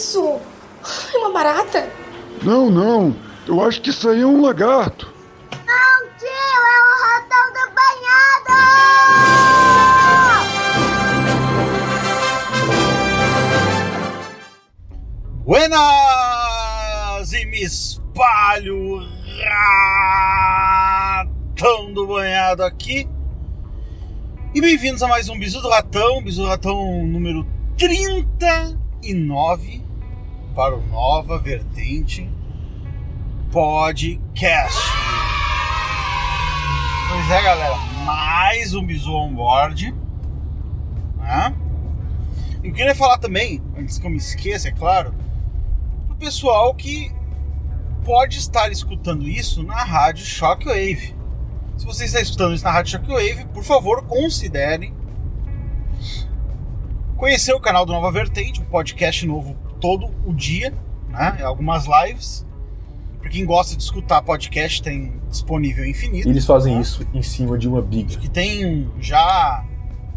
isso? É uma barata? Não, não. Eu acho que isso aí é um lagarto. Não, tio, é o ratão do banhado! Buenas! E me espalho, ratão do banhado aqui. E bem-vindos a mais um Bisu do Ratão, Bisu do Ratão número 39 para o Nova Vertente Podcast. Pois é, galera, mais um Bisu on board. Né? Eu queria falar também, antes que eu me esqueça, é claro, pro pessoal que pode estar escutando isso na rádio Shockwave. Se você está escutando isso na rádio Shockwave, por favor, considere conhecer o canal do Nova Vertente, um podcast novo todo o dia, né? Algumas lives. Para quem gosta de escutar podcast, tem disponível infinito. Eles fazem né? isso em cima de uma biga. Que tem já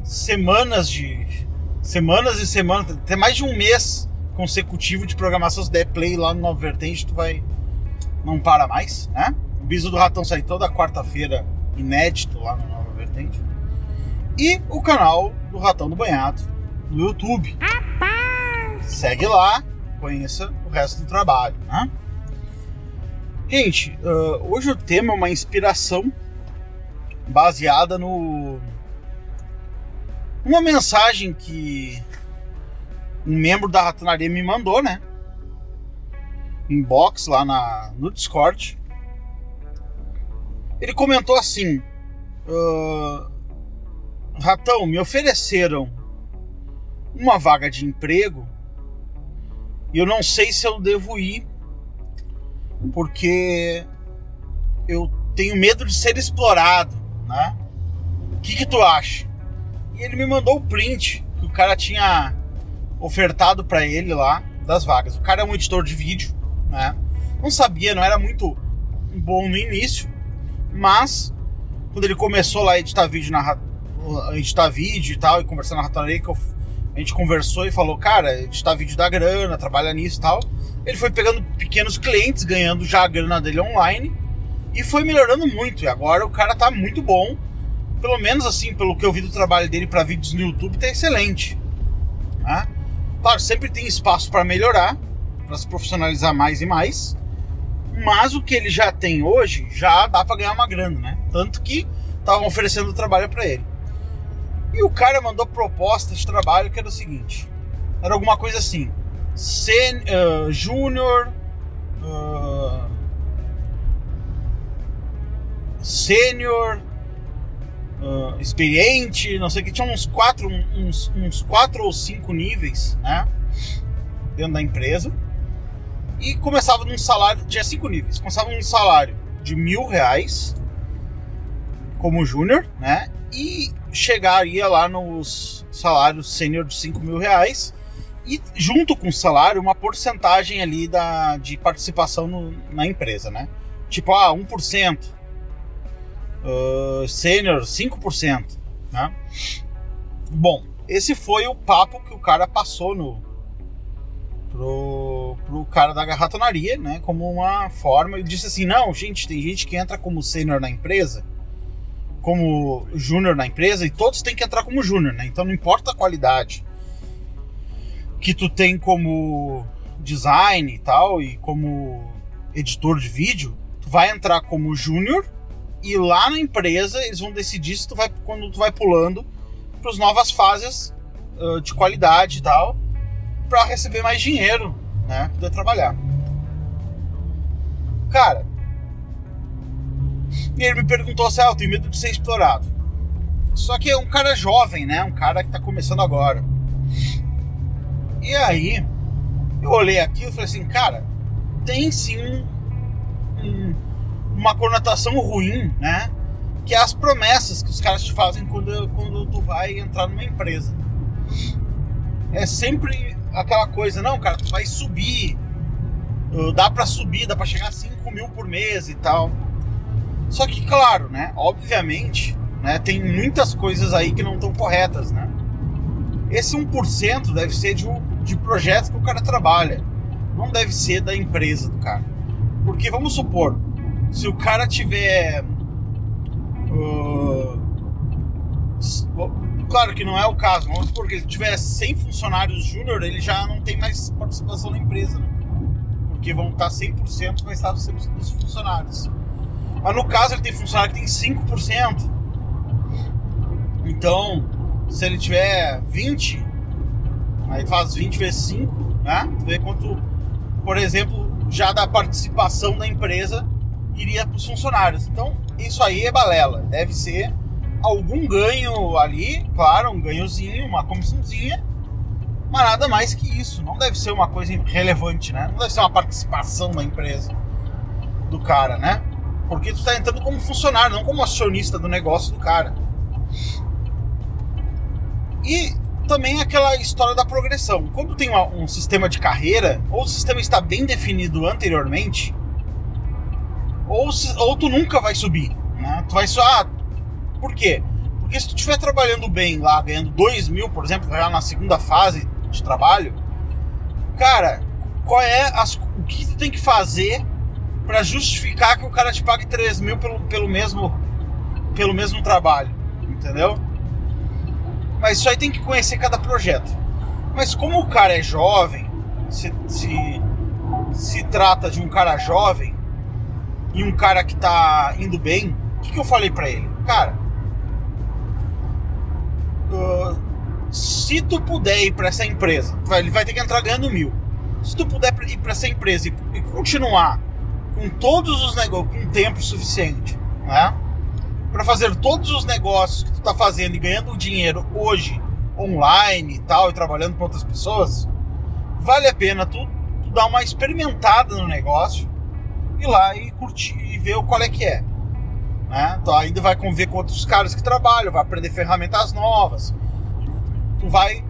semanas de. Semanas e semanas, até mais de um mês consecutivo de programação. Se der play lá no Nova Vertente, tu vai. Não para mais, né? O Biso do Ratão sai toda quarta-feira, inédito lá no Nova Vertente. E o canal do Ratão do Banhado, no YouTube. Segue lá, conheça o resto do trabalho, né? Gente, uh, hoje o tema é uma inspiração baseada no uma mensagem que um membro da Ratanaria me mandou, né? Inbox lá na, no Discord. Ele comentou assim: uh, Ratão, me ofereceram uma vaga de emprego e eu não sei se eu devo ir porque eu tenho medo de ser explorado, né? O que, que tu acha? E ele me mandou o print que o cara tinha ofertado para ele lá das vagas. O cara é um editor de vídeo, né? Não sabia, não era muito bom no início, mas quando ele começou lá a editar vídeo na editar vídeo e tal e conversar na ratoneira que eu a gente conversou e falou, cara, editar vídeo da grana, trabalha nisso e tal. Ele foi pegando pequenos clientes, ganhando já a grana dele online e foi melhorando muito. E agora o cara tá muito bom. Pelo menos assim, pelo que eu vi do trabalho dele para vídeos no YouTube, tá excelente. Né? Claro, sempre tem espaço para melhorar, para se profissionalizar mais e mais. Mas o que ele já tem hoje já dá para ganhar uma grana, né? Tanto que estavam oferecendo trabalho para ele. E o cara mandou proposta de trabalho que era o seguinte: era alguma coisa assim, sen, uh, júnior, uh, sênior, uh, experiente, não sei o que, tinha uns quatro, uns, uns quatro ou cinco níveis, né? Dentro da empresa. E começava num salário, tinha cinco níveis, começava num salário de mil reais como júnior, né? E chegaria lá nos salários sênior de 5 mil reais e junto com o salário uma porcentagem ali da, de participação no, na empresa, né? Tipo, ah, 1%, uh, sênior 5%, né? Bom, esse foi o papo que o cara passou no pro, pro cara da garratonaria, né? Como uma forma, ele disse assim, não, gente, tem gente que entra como sênior na empresa como júnior na empresa e todos têm que entrar como júnior, né? Então não importa a qualidade que tu tem como design e tal e como editor de vídeo, tu vai entrar como júnior e lá na empresa eles vão decidir se tu vai quando tu vai pulando para as novas fases uh, de qualidade e tal para receber mais dinheiro, né? Poder trabalhar. Cara, e ele me perguntou se ah, eu tenho medo de ser explorado. Só que é um cara jovem, né? Um cara que tá começando agora. E aí, eu olhei aqui e falei assim, cara, tem sim um, um, uma conotação ruim, né? Que é as promessas que os caras te fazem quando, quando tu vai entrar numa empresa. É sempre aquela coisa, não, cara, tu vai subir, dá para subir, dá para chegar a 5 mil por mês e tal. Só que, claro, né? Obviamente, né, tem muitas coisas aí que não estão corretas, né? Esse 1% deve ser de de projetos que o cara trabalha. Não deve ser da empresa do cara. Porque vamos supor, se o cara tiver. Uh, claro que não é o caso, vamos supor que ele tiver 100 funcionários júnior, ele já não tem mais participação na empresa. Né? Porque vão estar 100% vai estar 100% dos funcionários. Mas no caso ele tem funcionário que tem 5%. Então, se ele tiver 20, aí faz 20 vezes 5, né? Vê quanto, por exemplo, já da participação da empresa iria para os funcionários. Então, isso aí é balela. Deve ser algum ganho ali, claro, um ganhozinho, uma comissãozinha, mas nada mais que isso. Não deve ser uma coisa relevante, né? Não deve ser uma participação da empresa do cara, né? Porque tu está entrando como funcionário, não como acionista do negócio do cara. E também aquela história da progressão. Quando tem um sistema de carreira, ou o sistema está bem definido anteriormente, ou, se, ou tu nunca vai subir. Né? Tu vai só. Ah, por quê? Porque se tu estiver trabalhando bem lá, ganhando 2 mil, por exemplo, já na segunda fase de trabalho, cara, qual é as, o que tu tem que fazer para justificar que o cara te pague 3 mil pelo, pelo, mesmo, pelo mesmo trabalho? Entendeu? Mas isso aí tem que conhecer cada projeto. Mas como o cara é jovem, se, se, se trata de um cara jovem e um cara que tá indo bem, o que, que eu falei para ele? Cara, uh, se tu puder ir para essa empresa, ele vai ter que entrar ganhando mil. Se tu puder ir para essa empresa e, e, continuar com todos os negócios, com tempo suficiente, né? para fazer todos os negócios que tu tá fazendo e ganhando dinheiro hoje online e tal e trabalhando com outras pessoas, vale a pena tu, tu dar uma experimentada no negócio ir lá e curtir e ver qual é que é. Né? Tu ainda vai conviver com outros caras que trabalham, vai aprender ferramentas novas. Tu vai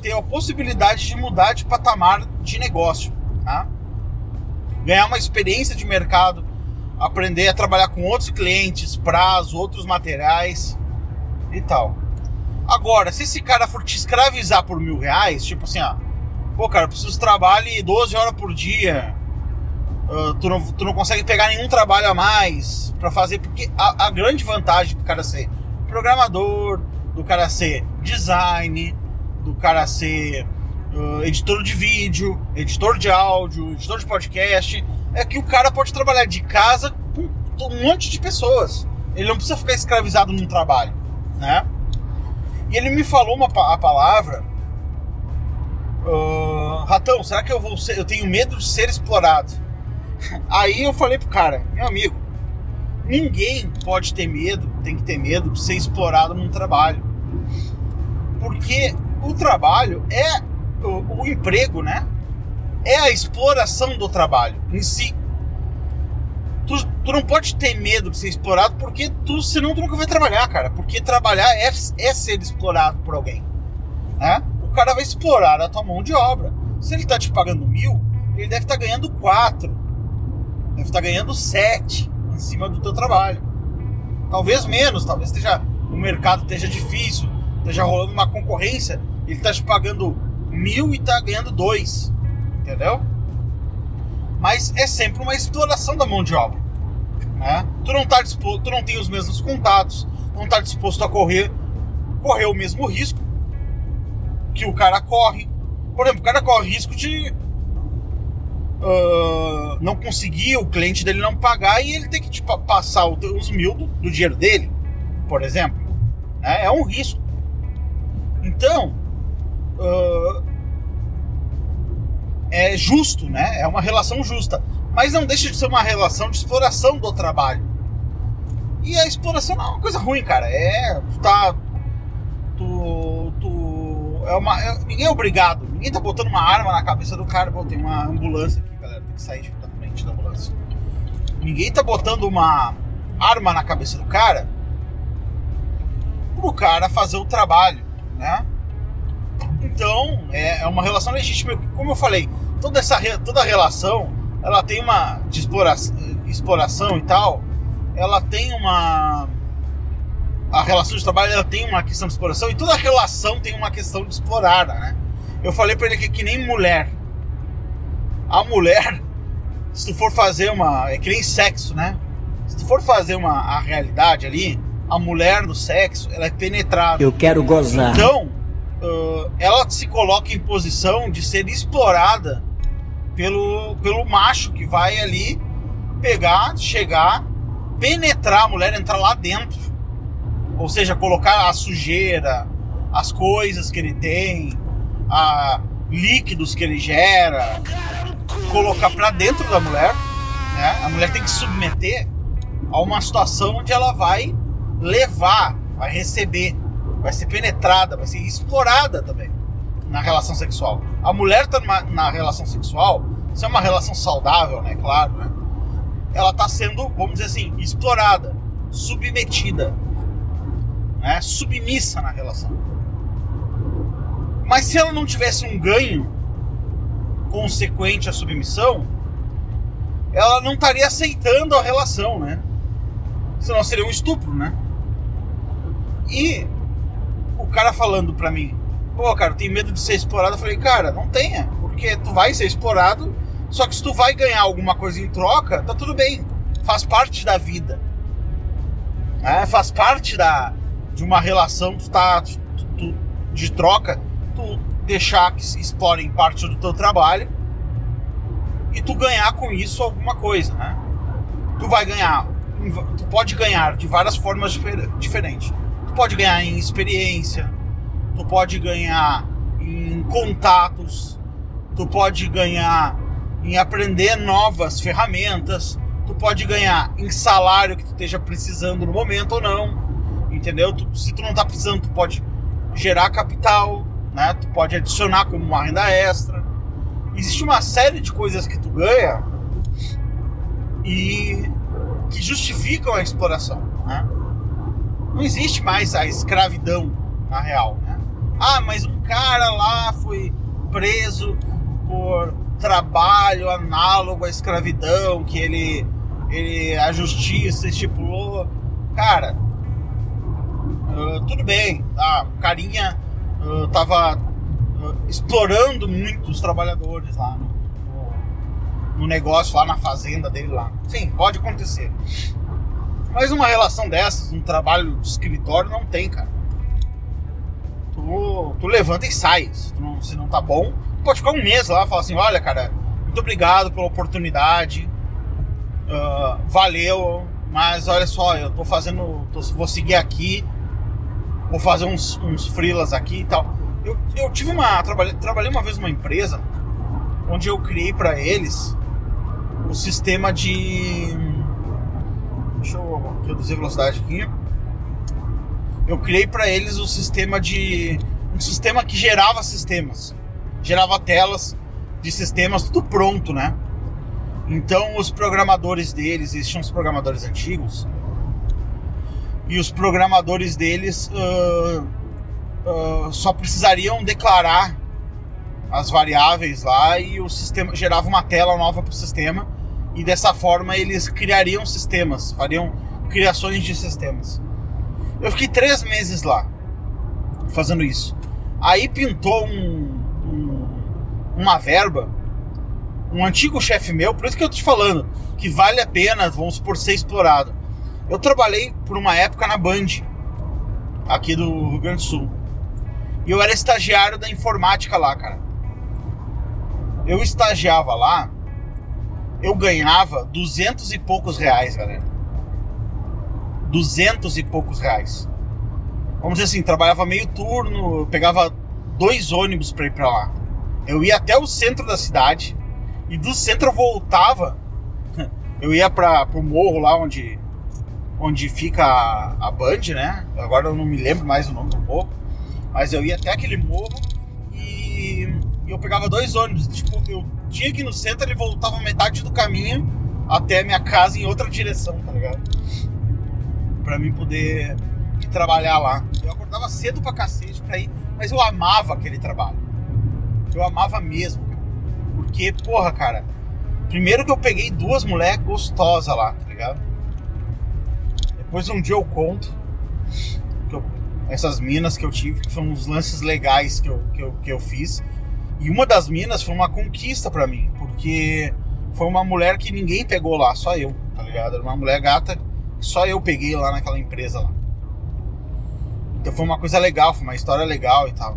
ter a possibilidade de mudar de patamar de negócio. Tá? Ganhar uma experiência de mercado aprender a trabalhar com outros clientes, prazo, outros materiais e tal. Agora, se esse cara for te escravizar por mil reais, tipo assim, ó, pô, cara, eu preciso trabalhar 12 horas por dia, uh, tu, não, tu não consegue pegar nenhum trabalho a mais para fazer, porque a, a, grande vantagem do cara ser programador, do cara ser design, do cara ser uh, editor de vídeo, editor de áudio, editor de podcast, é que o cara pode trabalhar de casa com um monte de pessoas. Ele não precisa ficar escravizado num trabalho, né? E ele me falou uma a palavra, uh, ratão, será que eu vou ser, eu tenho medo de ser explorado? Aí eu falei pro cara, meu amigo, ninguém pode ter medo, tem que ter medo de ser explorado num trabalho, porque o trabalho é o, o emprego, né? é a exploração do trabalho em si. Tu, tu, não pode ter medo de ser explorado porque tu, senão tu nunca vai trabalhar, cara. Porque trabalhar é, é ser explorado por alguém. Né? O cara vai explorar a tua mão de obra. Se ele tá te pagando mil, ele deve estar tá ganhando quatro. Deve estar tá ganhando sete em cima do teu trabalho. Talvez menos, talvez esteja, o mercado esteja difícil, esteja rolando uma concorrência. Ele tá te pagando mil e tá ganhando dois entendeu? Mas é sempre uma exploração da mão de obra. Né? Tu não tá disposto, tu não tem os mesmos contatos, não está disposto a correr, correr o mesmo risco que o cara corre. Por exemplo, o cara corre risco de uh, não conseguir, o cliente dele não pagar e ele ter que tipo, passar os mil do, do dinheiro dele, por exemplo. Né? É um risco. Então, uh, é justo, né? É uma relação justa. Mas não deixa de ser uma relação de exploração do trabalho. E a exploração não é uma coisa ruim, cara. É. Tá. Tu. tu é uma, é, ninguém é obrigado. Ninguém tá botando uma arma na cabeça do cara. Pô, tem uma ambulância aqui, galera. Tem que sair da frente da ambulância. Ninguém tá botando uma arma na cabeça do cara pro cara fazer o trabalho, né? Então, é, é uma relação legítima. Como eu falei, toda essa toda relação, ela tem uma de exploração, exploração e tal, ela tem uma a relação de trabalho ela tem uma questão de exploração e toda relação tem uma questão de explorar, né? Eu falei pra ele que é que nem mulher. A mulher, se tu for fazer uma. É que nem sexo, né? Se tu for fazer uma a realidade ali, a mulher no sexo, ela é penetrada. Eu quero gozar. Então, uh, ela se coloca em posição de ser explorada pelo, pelo macho que vai ali pegar, chegar, penetrar a mulher, entrar lá dentro. Ou seja, colocar a sujeira, as coisas que ele tem, a líquidos que ele gera, colocar para dentro da mulher. Né? A mulher tem que se submeter a uma situação onde ela vai levar, vai receber, vai ser penetrada, vai ser explorada também na relação sexual. A mulher tá numa, na relação sexual, se é uma relação saudável, né? Claro, né? Ela tá sendo, vamos dizer assim, explorada, submetida, né? Submissa na relação. Mas se ela não tivesse um ganho consequente à submissão, ela não estaria aceitando a relação, né? Senão seria um estupro, né? E o cara falando pra mim, pô, cara, tem medo de ser explorado. Eu falei, cara, não tenha, porque tu vai ser explorado, só que se tu vai ganhar alguma coisa em troca, tá tudo bem. Faz parte da vida. É, faz parte da, de uma relação tu tá, tu, tu, de troca, tu deixar que explorem parte do teu trabalho e tu ganhar com isso alguma coisa, né? Tu vai ganhar, tu pode ganhar de várias formas difer diferentes. Pode ganhar em experiência, tu pode ganhar em contatos, tu pode ganhar em aprender novas ferramentas, tu pode ganhar em salário que tu esteja precisando no momento ou não, entendeu? Tu, se tu não tá precisando, tu pode gerar capital, né? Tu pode adicionar como uma renda extra. Existe uma série de coisas que tu ganha e que justificam a exploração, né? Não existe mais a escravidão na real, né? Ah, mas um cara lá foi preso por trabalho análogo à escravidão que ele, ele a justiça estipulou. Cara, uh, tudo bem, a carinha uh, tava uh, explorando muito os trabalhadores lá no, no, no, negócio, lá na fazenda dele lá. Sim, pode acontecer. Mas uma relação dessas, um trabalho de escritório, não tem, cara. Tu, tu levanta e sai. Se não, se não tá bom, pode ficar um mês lá e falar assim: olha, cara, muito obrigado pela oportunidade. Uh, valeu, mas olha só, eu tô fazendo. Tô, vou seguir aqui vou fazer uns, uns aqui e tal. Eu, eu tive uma. Trabalhei, trabalhei uma vez numa empresa onde eu criei para eles o sistema de. Deixa eu reduzir a velocidade aqui. Eu criei para eles o sistema de. Um sistema que gerava sistemas. Gerava telas de sistemas, tudo pronto, né? Então os programadores deles, existiam os programadores antigos, e os programadores deles uh, uh, só precisariam declarar as variáveis lá e o sistema gerava uma tela nova para o sistema e dessa forma eles criariam sistemas, fariam criações de sistemas. Eu fiquei três meses lá fazendo isso. Aí pintou um, um, uma verba, um antigo chefe meu, por isso que eu tô te falando que vale a pena, vamos supor, ser explorado. Eu trabalhei por uma época na Band, aqui do Rio Grande do Sul. E eu era estagiário da informática lá, cara. Eu estagiava lá, eu ganhava duzentos e poucos reais, galera. Duzentos e poucos reais. Vamos dizer assim, trabalhava meio turno, pegava dois ônibus para ir para lá. Eu ia até o centro da cidade e do centro eu voltava. Eu ia para o morro lá onde onde fica a, a Band, né? Agora eu não me lembro mais o nome do morro, mas eu ia até aquele morro e, e eu pegava dois ônibus. Tipo, eu tinha que ir no centro e voltava metade do caminho até a minha casa em outra direção, tá ligado? Pra mim poder ir trabalhar lá. Eu acordava cedo pra cacete pra ir, mas eu amava aquele trabalho. Eu amava mesmo. Porque, porra, cara, primeiro que eu peguei duas mulheres gostosas lá, tá ligado? Depois um dia eu conto eu, essas minas que eu tive, que foram uns lances legais que eu, que eu, que eu fiz. E uma das minas foi uma conquista para mim, porque foi uma mulher que ninguém pegou lá, só eu, tá ligado? Era uma mulher gata que só eu peguei lá naquela empresa lá. Então foi uma coisa legal, foi uma história legal e tal.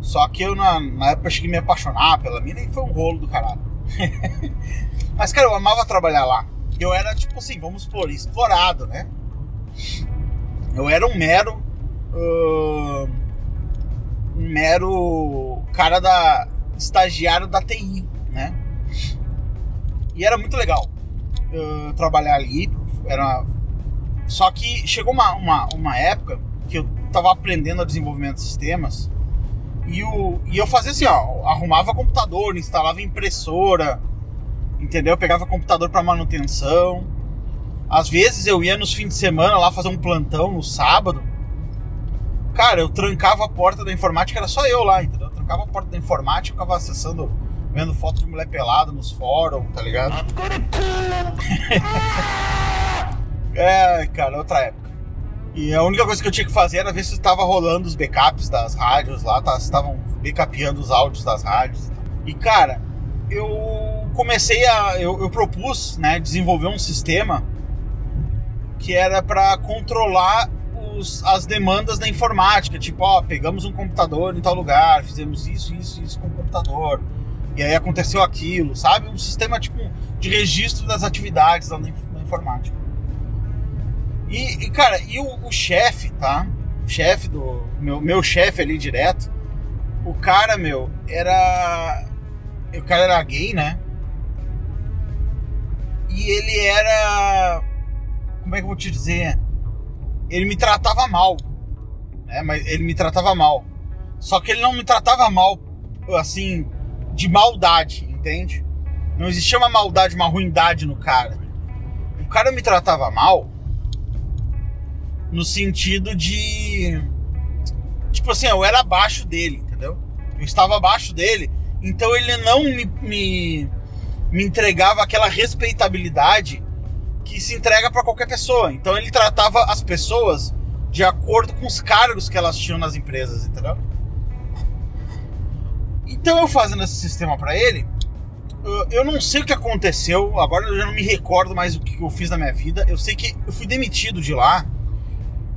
Só que eu na, na época cheguei a me apaixonar pela mina e foi um rolo do caralho. Mas, cara, eu amava trabalhar lá. Eu era, tipo assim, vamos supor, explorado, né? Eu era um mero. Uh, mero cara da. estagiário da TI, né? E era muito legal uh, trabalhar ali. Era. Só que chegou uma, uma, uma época que eu tava aprendendo a desenvolvimento de sistemas. E, o, e eu fazia assim, ó, arrumava computador, instalava impressora, entendeu? Eu pegava computador para manutenção. Às vezes eu ia nos fins de semana lá fazer um plantão no sábado. Cara, eu trancava a porta da informática, era só eu lá, entendeu? Eu trancava a porta da informática, ficava acessando, vendo foto de mulher pelada nos fóruns, tá ligado? é, cara, outra época. E a única coisa que eu tinha que fazer era ver se estava rolando os backups das rádios lá, tá, se estavam backupeando os áudios das rádios. E cara, eu comecei a. Eu, eu propus né, desenvolver um sistema que era para controlar os, as demandas da informática. Tipo, ó, pegamos um computador em tal lugar, fizemos isso, isso, isso com o computador. E aí aconteceu aquilo, sabe? Um sistema tipo de registro das atividades da, da informática. E, e, cara, e o, o chefe, tá? O chefe do. Meu, meu chefe ali direto. O cara, meu, era. O cara era gay, né? E ele era. Como é que eu vou te dizer? Ele me tratava mal. Né? Mas ele me tratava mal. Só que ele não me tratava mal, assim, de maldade, entende? Não existia uma maldade, uma ruindade no cara. O cara me tratava mal no sentido de. Tipo assim, eu era abaixo dele, entendeu? Eu estava abaixo dele, então ele não me, me, me entregava aquela respeitabilidade que se entrega para qualquer pessoa. Então ele tratava as pessoas de acordo com os cargos que elas tinham nas empresas, entendeu? Então eu fazendo esse sistema para ele, eu não sei o que aconteceu, agora eu já não me recordo mais o que eu fiz na minha vida. Eu sei que eu fui demitido de lá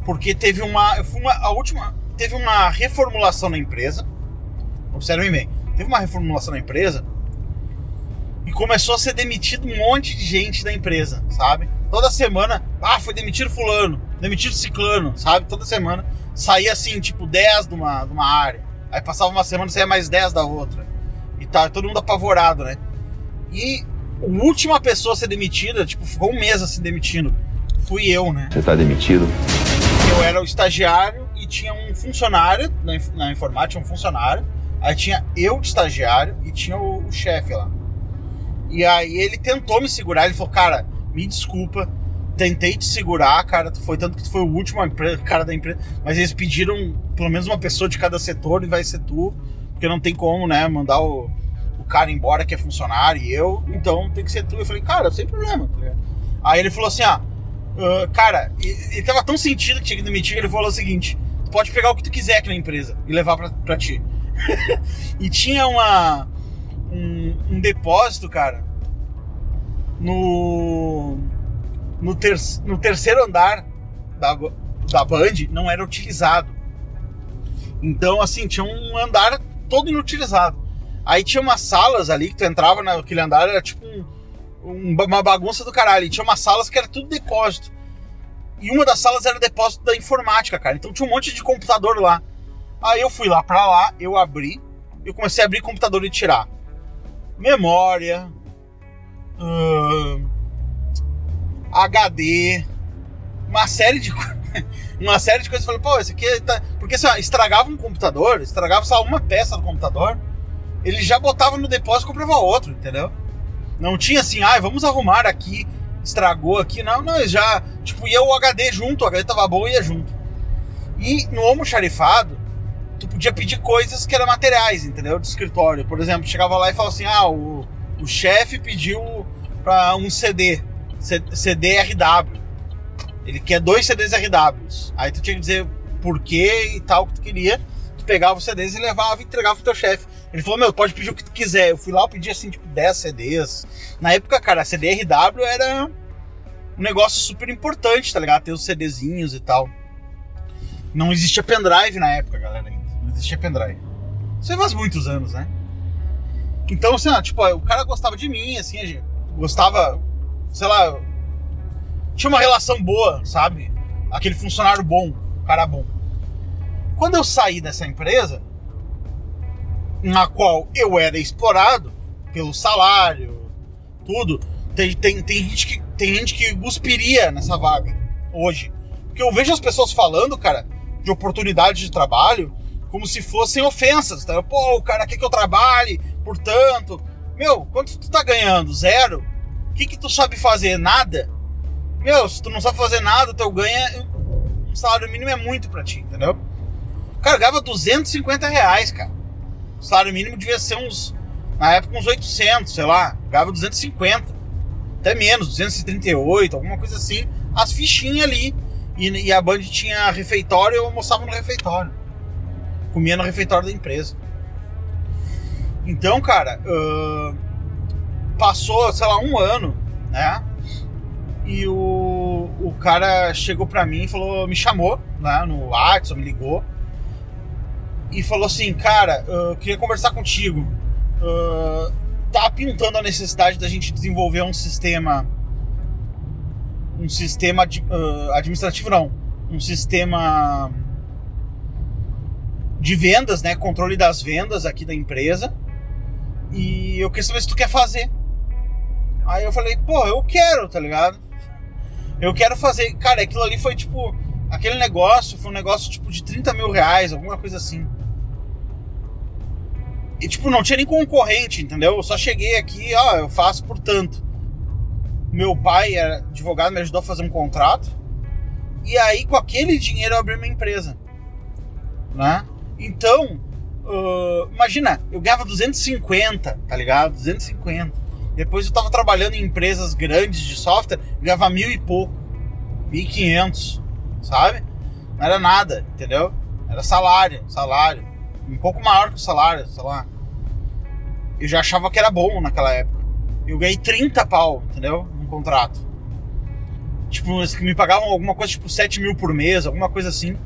porque teve uma, eu fui uma a última, teve uma reformulação na empresa. Observem bem, teve uma reformulação na empresa e começou a ser demitido um monte de gente da empresa, sabe? Toda semana, ah, foi demitido fulano, demitido ciclano, sabe? Toda semana saía assim, tipo 10 de uma, de uma área. Aí passava uma semana, saía mais 10 da outra. E tá todo mundo apavorado, né? E a última pessoa a ser demitida, tipo, ficou um mês assim demitindo. Fui eu, né? Você tá demitido? Eu era o estagiário e tinha um funcionário na, na informática, um funcionário. Aí tinha eu de estagiário e tinha o, o chefe lá. E aí ele tentou me segurar, ele falou, cara, me desculpa, tentei te segurar, cara, foi tanto que tu foi o último cara da empresa, mas eles pediram pelo menos uma pessoa de cada setor e vai ser tu, porque não tem como, né, mandar o, o cara embora que é funcionário e eu, então tem que ser tu. Eu falei, cara, sem problema. Aí ele falou assim, ah, cara, ele tava tão sentido que tinha que demitir que ele falou o seguinte, tu pode pegar o que tu quiser aqui na empresa e levar pra, pra ti. e tinha uma um, um depósito, cara, no, no, ter, no terceiro andar da, da Band não era utilizado. Então, assim, tinha um andar todo inutilizado. Aí tinha umas salas ali que tu entrava naquele andar, era tipo um, um, uma bagunça do caralho. E tinha umas salas que era tudo depósito. E uma das salas era depósito da informática, cara. Então tinha um monte de computador lá. Aí eu fui lá pra lá, eu abri, eu comecei a abrir computador e tirar memória, HD, uma série de uma série de coisas. Eu falei, pô, esse aqui tá. Porque assim, estragava um computador, estragava só uma peça do computador, ele já botava no depósito e comprava outro, entendeu? Não tinha assim, ah, vamos arrumar aqui, estragou aqui. Não, não, já, tipo, ia o HD junto, o HD tava bom e ia junto. E no almoxarifado, tu podia pedir coisas que eram materiais, entendeu? De escritório. Por exemplo, chegava lá e falava assim: ah, o, o chefe pediu para um CD, CD RW. Ele quer dois CDs RWs. Aí tu tinha que dizer por que e tal que tu queria. Tu pegava os CDs e levava e entregava pro teu chefe. Ele falou, meu, pode pedir o que tu quiser. Eu fui lá, eu pedi assim, tipo, 10 CDs. Na época, cara, a CDRW era um negócio super importante, tá ligado? Ter os CDzinhos e tal. Não existia pendrive na época, galera, existia pendrive. Isso faz muitos anos, né? Então, assim, ó, tipo, o cara gostava de mim, assim, gente gostava, sei lá, tinha uma relação boa, sabe? Aquele funcionário bom, cara bom. Quando eu saí dessa empresa, na qual eu era explorado pelo salário, tudo, tem, tem, tem, gente, que, tem gente que guspiria nessa vaga hoje. Porque eu vejo as pessoas falando, cara, de oportunidades de trabalho como se fossem ofensas. Tá? Pô, o cara quer que eu trabalhe, portanto. Meu, quanto tu tá ganhando? Zero? O que, que tu sabe fazer? Nada? Meu, se tu não sabe fazer nada, teu ganha. Um salário mínimo é muito pra ti, entendeu? Cara ganhava 250 reais, cara. O salário mínimo devia ser uns. Na época, uns 800, sei lá. Ganhava 250. Até menos, 238, alguma coisa assim. As fichinhas ali. E, e a Band tinha refeitório eu almoçava no refeitório. Comia no refeitório da empresa. Então, cara, uh, passou, sei lá, um ano, né? E o, o cara chegou pra mim e falou, me chamou, né, no WhatsApp, me ligou. E falou assim, cara, eu queria conversar contigo. Uh, tá pintando a necessidade da gente desenvolver um sistema. Um sistema uh, administrativo, não. Um sistema de vendas, né? Controle das vendas aqui da empresa. E eu queria saber se tu quer fazer. Aí eu falei, pô, eu quero, tá ligado? Eu quero fazer. Cara, aquilo ali foi tipo. Aquele negócio foi um negócio tipo de 30 mil reais, alguma coisa assim. E tipo, não tinha nem concorrente, entendeu? Eu só cheguei aqui, ó, eu faço por tanto. Meu pai era advogado, me ajudou a fazer um contrato. E aí, com aquele dinheiro, eu abri minha empresa. Né? Então, uh, imagina, eu ganhava 250, tá ligado? 250. Depois eu tava trabalhando em empresas grandes de software, ganhava mil e pouco. 1.500, sabe? Não era nada, entendeu? Era salário, salário. Um pouco maior que o salário, sei lá. Eu já achava que era bom naquela época. Eu ganhei 30 pau, entendeu? Num contrato. Tipo, me pagavam alguma coisa tipo 7 mil por mês, alguma coisa assim.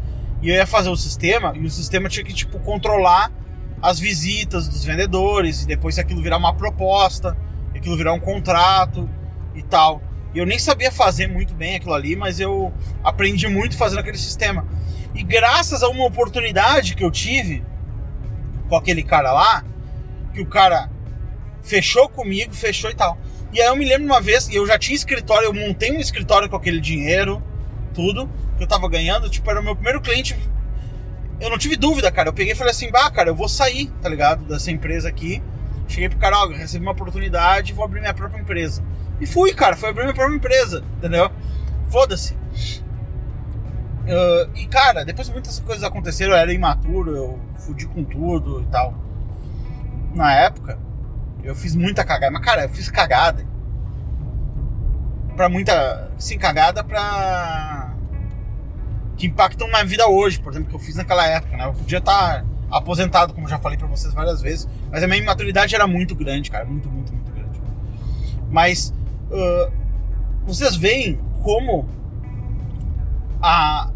E eu ia fazer o sistema, e o sistema tinha que, tipo, controlar as visitas dos vendedores, e depois aquilo virar uma proposta, aquilo virar um contrato e tal. E eu nem sabia fazer muito bem aquilo ali, mas eu aprendi muito fazendo aquele sistema. E graças a uma oportunidade que eu tive com aquele cara lá, que o cara fechou comigo, fechou e tal. E aí eu me lembro uma vez, eu já tinha escritório, eu montei um escritório com aquele dinheiro, tudo que eu tava ganhando, tipo, era o meu primeiro cliente. Eu não tive dúvida, cara. Eu peguei e falei assim, bah, cara, eu vou sair, tá ligado? Dessa empresa aqui. Cheguei pro cara, ó, recebi uma oportunidade, vou abrir minha própria empresa. E fui, cara, fui abrir minha própria empresa, entendeu? Foda-se. Uh, e, cara, depois muitas coisas aconteceram, eu era imaturo, eu fudi com tudo e tal. Na época, eu fiz muita cagada. Mas, cara, eu fiz cagada. Pra muita. Sim, cagada pra que impactam na vida hoje, por exemplo, que eu fiz naquela época, né? Eu podia estar aposentado, como já falei para vocês várias vezes, mas a minha imaturidade era muito grande, cara, muito, muito, muito grande. Mas uh, vocês veem como a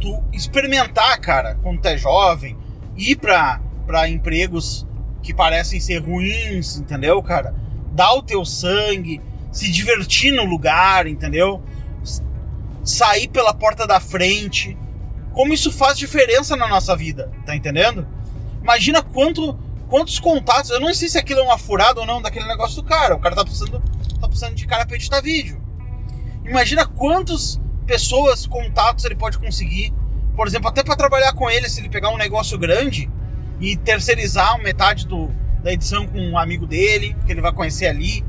tu experimentar, cara, quando tu é jovem, ir para para empregos que parecem ser ruins, entendeu, cara? Dar o teu sangue, se divertir no lugar, entendeu? Sair pela porta da frente. Como isso faz diferença na nossa vida, tá entendendo? Imagina quanto, quantos contatos. Eu não sei se aquilo é uma furada ou não daquele negócio do cara. O cara tá precisando, tá precisando de cara pra editar vídeo. Imagina quantas pessoas, contatos ele pode conseguir. Por exemplo, até para trabalhar com ele, se ele pegar um negócio grande e terceirizar metade do, da edição com um amigo dele, que ele vai conhecer ali.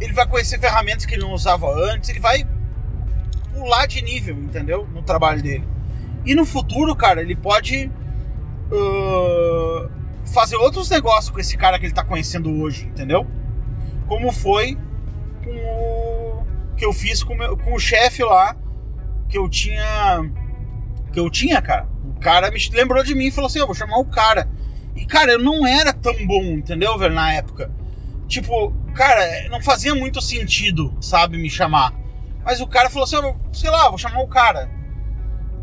Ele vai conhecer ferramentas que ele não usava antes, ele vai pular de nível, entendeu? No trabalho dele. E no futuro, cara, ele pode uh, fazer outros negócios com esse cara que ele tá conhecendo hoje, entendeu? Como foi com o que eu fiz com, meu, com o chefe lá, que eu tinha. Que eu tinha, cara. cara me lembrou de mim e falou assim: eu vou chamar o cara. E, cara, eu não era tão bom, entendeu, velho, na época. Tipo, cara, não fazia muito sentido, sabe, me chamar. Mas o cara falou assim: sei lá, vou chamar o cara.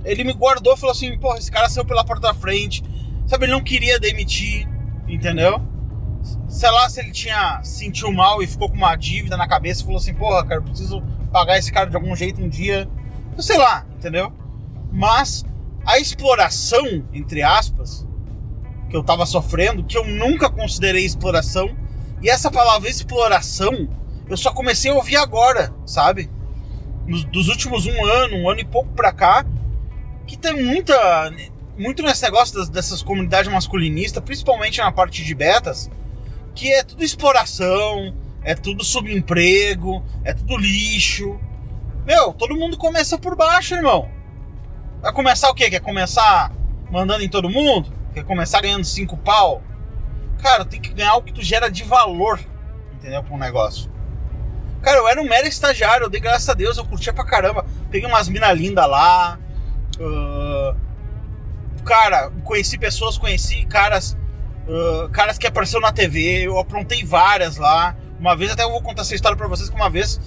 Ele me guardou falou assim: porra, esse cara saiu pela porta da frente. Sabe, ele não queria demitir, entendeu? Sei lá se ele tinha sentiu mal e ficou com uma dívida na cabeça e falou assim: porra, cara, eu preciso pagar esse cara de algum jeito um dia. Eu sei lá, entendeu? Mas a exploração, entre aspas, que eu tava sofrendo, que eu nunca considerei exploração, e essa palavra exploração eu só comecei a ouvir agora, sabe? Dos últimos um ano, um ano e pouco pra cá, que tem muita. Muito nesse negócio das, dessas comunidades masculinistas, principalmente na parte de betas, que é tudo exploração, é tudo subemprego, é tudo lixo. Meu, todo mundo começa por baixo, irmão. Vai começar o quê? Quer começar mandando em todo mundo? Quer começar ganhando cinco pau? Cara, tem que ganhar o que tu gera de valor, entendeu? Com o negócio. Cara, eu era um mero estagiário, eu dei graças a Deus, eu curtia pra caramba. Peguei umas minas lindas lá. Uh, cara, conheci pessoas, conheci caras. Uh, caras que apareceram na TV, eu aprontei várias lá. Uma vez, até eu vou contar essa história pra vocês, que uma vez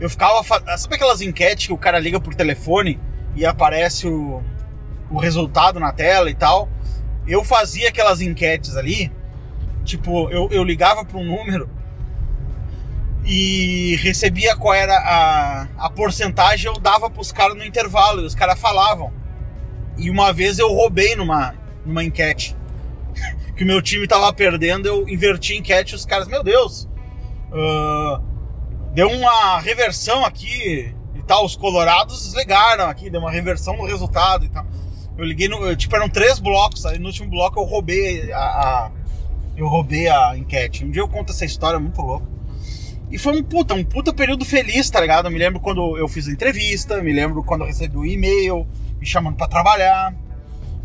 eu ficava. Sabe aquelas enquetes que o cara liga por telefone e aparece o, o resultado na tela e tal? Eu fazia aquelas enquetes ali, tipo, eu, eu ligava para um número e recebia qual era a, a porcentagem, eu dava pros caras no intervalo e os caras falavam. E uma vez eu roubei numa, numa enquete. que o meu time tava perdendo, eu inverti a enquete os caras, meu Deus, uh, deu uma reversão aqui e tal. Os colorados desligaram aqui, deu uma reversão no resultado e tal. Eu liguei no. Tipo, eram três blocos, aí no último bloco eu roubei a, a eu roubei a enquete. Um dia eu conto essa história muito louca. E foi um puta, um puta período feliz, tá ligado? Eu me lembro quando eu fiz a entrevista, me lembro quando eu recebi um e-mail me chamando para trabalhar.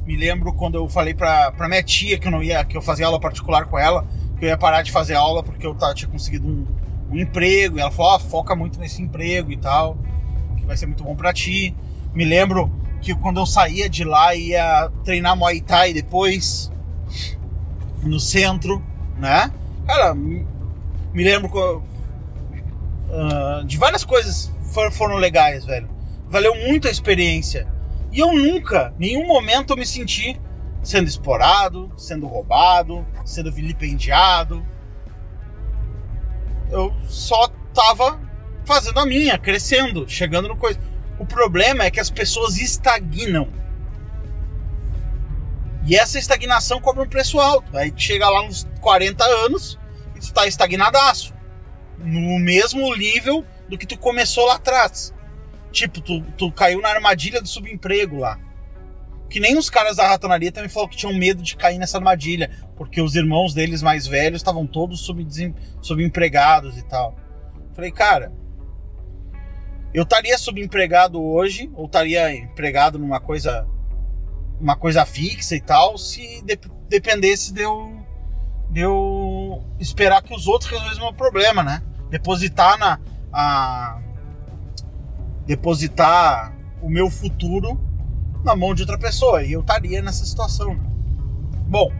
Me lembro quando eu falei pra, pra minha tia que eu não ia, que eu fazia aula particular com ela, que eu ia parar de fazer aula porque eu tava, tinha conseguido um, um emprego. E ela falou: oh, foca muito nesse emprego e tal, que vai ser muito bom para ti. Me lembro que quando eu saía de lá ia treinar Muay Thai depois no centro, né? Cara, me lembro uh, de várias coisas foram, foram legais, velho. Valeu muito a experiência. E eu nunca, nenhum momento eu me senti sendo explorado, sendo roubado, sendo vilipendiado. Eu só tava fazendo a minha, crescendo, chegando no coisa. O problema é que as pessoas estagnam. E essa estagnação cobra um preço alto. Aí chega lá nos 40 anos e tu tá estagnadaço. No mesmo nível do que tu começou lá atrás. Tipo, tu, tu caiu na armadilha do subemprego lá. Que nem os caras da ratonaria também falaram que tinham medo de cair nessa armadilha. Porque os irmãos deles mais velhos estavam todos sub, subempregados e tal. Falei, cara, eu estaria subempregado hoje, ou estaria empregado numa coisa uma coisa fixa e tal, se de, dependesse de eu, de eu esperar que os outros resolvessem o meu problema, né? Depositar na a, depositar o meu futuro na mão de outra pessoa e eu estaria nessa situação. Bom,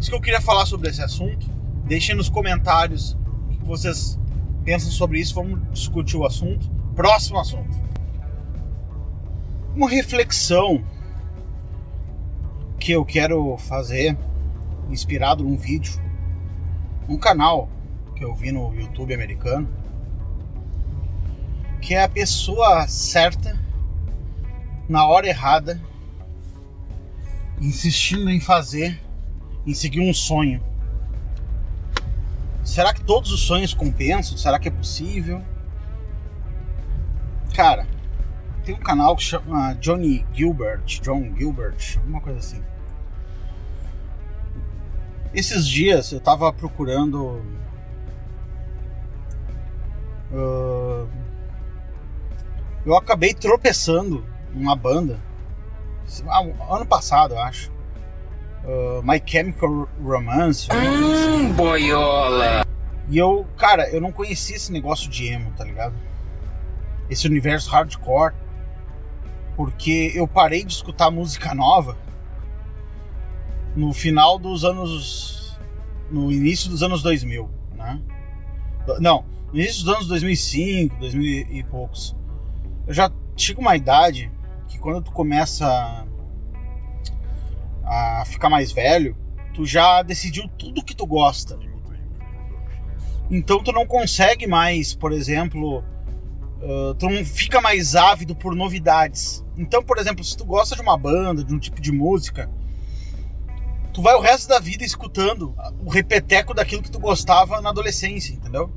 isso que eu queria falar sobre esse assunto. Deixem nos comentários o que vocês pensam sobre isso. Vamos discutir o assunto. Próximo assunto. Uma reflexão que eu quero fazer, inspirado num vídeo, um canal que eu vi no YouTube americano, que é a pessoa certa na hora errada, insistindo em fazer, em seguir um sonho. Será que todos os sonhos compensam? Será que é possível? Cara, tem um canal que chama Johnny Gilbert, John Gilbert, alguma coisa assim. Esses dias eu tava procurando. Uh, eu acabei tropeçando numa banda. Ah, ano passado, eu acho. Uh, My Chemical Romance. Hum, boiola! E eu, cara, eu não conhecia esse negócio de emo, tá ligado? Esse universo hardcore porque eu parei de escutar música nova no final dos anos. no início dos anos 2000, né? Não, no início dos anos 2005, 2000 e poucos. Eu já chego uma idade que quando tu começa a ficar mais velho, tu já decidiu tudo que tu gosta. Então tu não consegue mais, por exemplo, tu não fica mais ávido por novidades. Então, por exemplo, se tu gosta de uma banda, de um tipo de música, tu vai o resto da vida escutando o repeteco daquilo que tu gostava na adolescência, entendeu?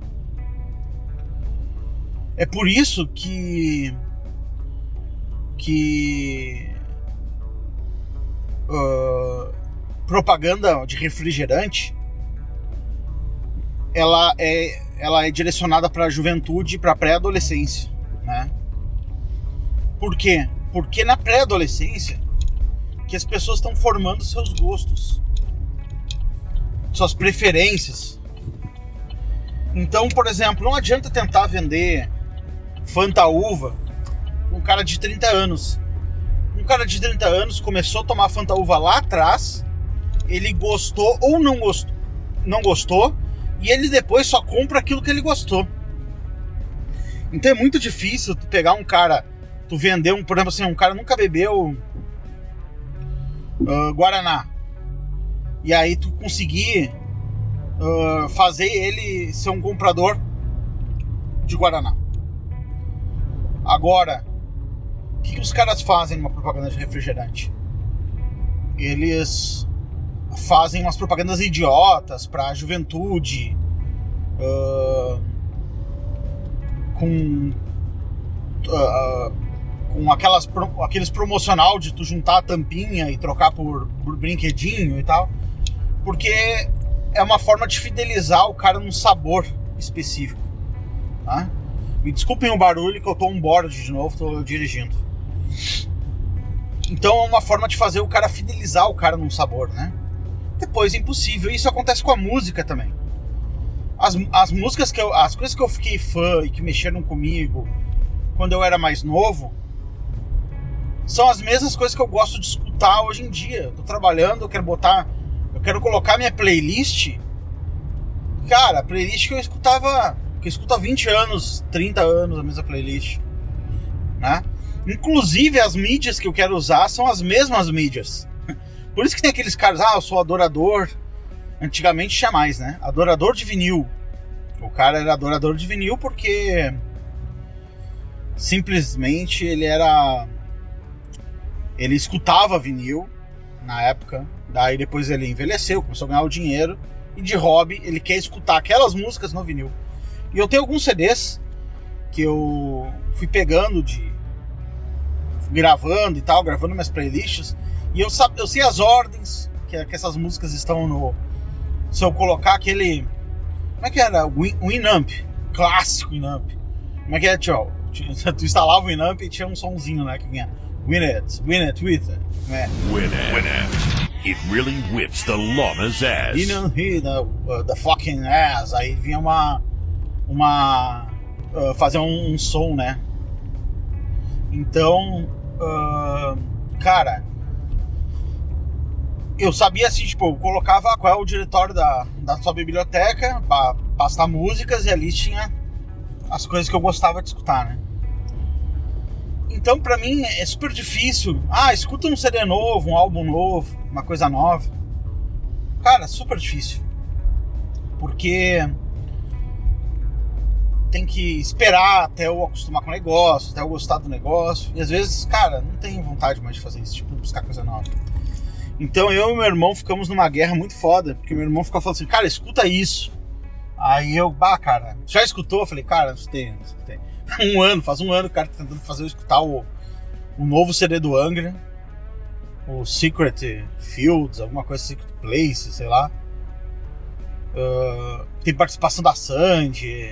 É por isso que que uh, propaganda de refrigerante ela é ela é direcionada para a juventude, para pré-adolescência, né? Por quê? Porque na pré-adolescência que as pessoas estão formando seus gostos, suas preferências. Então, por exemplo, não adianta tentar vender Fanta Uva um cara de 30 anos. Um cara de 30 anos começou a tomar Fanta Uva lá atrás, ele gostou ou não gostou, não gostou, e ele depois só compra aquilo que ele gostou. Então é muito difícil tu pegar um cara, tu vender um, por exemplo assim, um cara nunca bebeu uh, Guaraná. E aí tu conseguir uh, fazer ele ser um comprador de Guaraná. Agora, o que, que os caras fazem numa propaganda de refrigerante? Eles fazem umas propagandas idiotas pra juventude. Uh, com. Uh, com aquelas, aqueles promocional de tu juntar a tampinha e trocar por, por brinquedinho e tal. Porque é uma forma de fidelizar o cara num sabor específico. Tá? Me desculpem o barulho que eu tô on board de novo, tô dirigindo. Então é uma forma de fazer o cara fidelizar o cara num sabor, né? Depois é impossível. Isso acontece com a música também. As, as músicas que eu. As coisas que eu fiquei fã e que mexeram comigo quando eu era mais novo são as mesmas coisas que eu gosto de escutar hoje em dia. Eu tô trabalhando, eu quero botar. Eu quero colocar minha playlist. Cara, playlist que eu escutava. Que há 20 anos, 30 anos a mesma playlist. Né? Inclusive as mídias que eu quero usar são as mesmas mídias. Por isso que tem aqueles caras, ah, eu sou adorador. Antigamente tinha mais, né? Adorador de vinil. O cara era adorador de vinil porque simplesmente ele era ele escutava vinil na época, daí depois ele envelheceu, começou a ganhar o dinheiro e de hobby ele quer escutar aquelas músicas no vinil. E eu tenho alguns CDs que eu fui pegando de gravando e tal, gravando minhas playlists. E eu, eu sei as ordens que, que essas músicas estão no. Se eu colocar aquele. Como é que era? O Winamp. Clássico Winamp. Como é que é, tio? Tu instalava o Winamp e tinha um sonzinho, né? Que vinha. Win it, win it, with it. É. Win it. Win it. It really whips the llama's ass. You know, he, the, uh, the fucking ass. Aí vinha uma. Uma. Uh, fazer um, um som, né? Então Uh, cara, eu sabia assim, tipo, eu colocava qual é o diretório da, da sua biblioteca para passar músicas e ali tinha as coisas que eu gostava de escutar, né? Então, para mim, é super difícil. Ah, escuta um CD novo, um álbum novo, uma coisa nova. Cara, super difícil. Porque tem que esperar até eu acostumar com o negócio, até eu gostar do negócio. E às vezes, cara, não tenho vontade mais de fazer isso, tipo, buscar coisa nova. Então eu e meu irmão ficamos numa guerra muito foda, porque meu irmão ficava falando assim, cara, escuta isso. Aí eu, bah, cara, já escutou? Eu falei, cara, escutei, escutei. Um ano, faz um ano o cara tá tentando fazer eu escutar o, o novo CD do Angra, o Secret Fields, alguma coisa Secret Place, sei lá. Uh, tem participação da Sandy,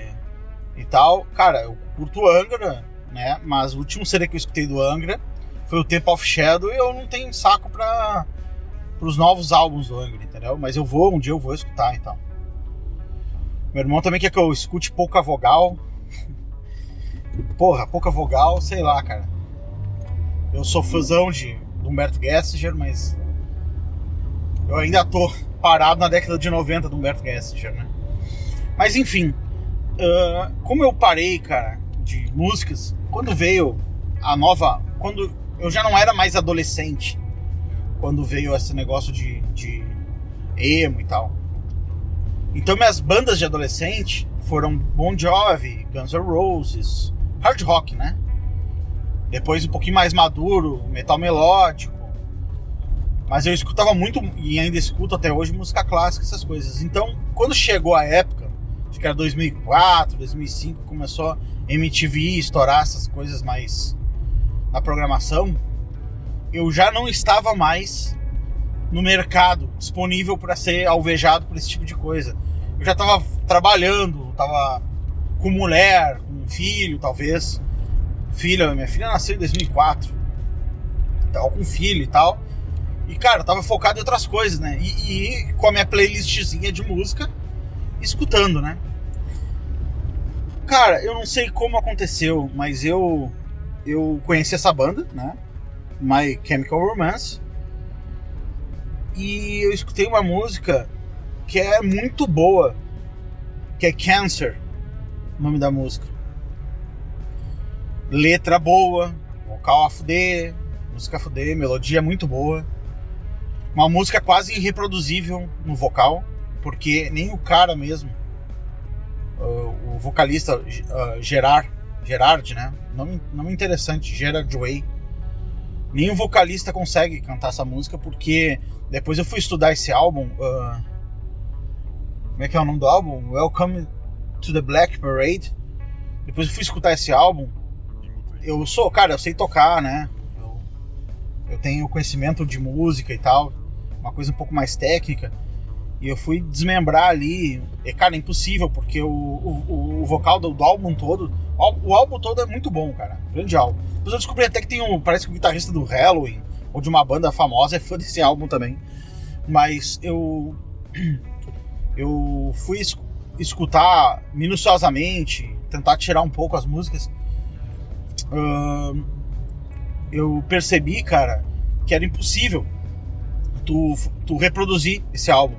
e tal. Cara, eu curto Angra, né? Mas o último CD que eu escutei do Angra foi o Temple of Shadow e eu não tenho saco para os novos álbuns do Angra, entendeu? Mas eu vou, um dia eu vou escutar então. Meu irmão também quer que eu escute pouca vogal. Porra, pouca vogal, sei lá, cara. Eu sou fãzão de Humberto Gessinger, mas Eu ainda tô parado na década de 90 do Humberto Gessinger, né? Mas enfim, uh, como eu parei, cara, de músicas, quando veio a nova. Quando eu já não era mais adolescente, quando veio esse negócio de, de emo e tal. Então minhas bandas de adolescente foram Bon Jovi, Guns N' Roses, hard rock, né? Depois um pouquinho mais maduro, metal melódico. Mas eu escutava muito e ainda escuto até hoje música clássica, essas coisas. Então, quando chegou a época, acho que era 2004, 2005, começou MTV estourar essas coisas mais na programação, eu já não estava mais no mercado disponível para ser alvejado por esse tipo de coisa. Eu já estava trabalhando, estava com mulher, com filho, talvez. Filha, minha filha nasceu em 2004. Tava com filho e tal. E, cara, eu tava focado em outras coisas, né? E, e com a minha playlistzinha de música, escutando, né? Cara, eu não sei como aconteceu, mas eu eu conheci essa banda, né? My Chemical Romance. E eu escutei uma música que é muito boa, que é Cancer, o nome da música. Letra boa, vocal a fuder, música a fuder, melodia muito boa. Uma música quase irreproduzível no vocal, porque nem o cara mesmo, o vocalista Gerard, Gerard, né? Nome, nome interessante, Gerard Way. O vocalista consegue cantar essa música, porque depois eu fui estudar esse álbum. Uh, como é que é o nome do álbum? Welcome to the Black Parade. Depois eu fui escutar esse álbum. Eu sou, cara, eu sei tocar, né? Eu tenho conhecimento de música e tal. Uma coisa um pouco mais técnica. E eu fui desmembrar ali. E, cara, é impossível, porque o, o, o vocal do, do, álbum todo. O álbum todo é muito bom, cara. Grande álbum. Depois eu descobri até que tem um. Parece que o guitarrista do Halloween, ou de uma banda famosa, é fã desse álbum também. Mas eu. Eu fui escutar minuciosamente, tentar tirar um pouco as músicas. Uh, eu percebi, cara, que era impossível tu, tu reproduzir esse álbum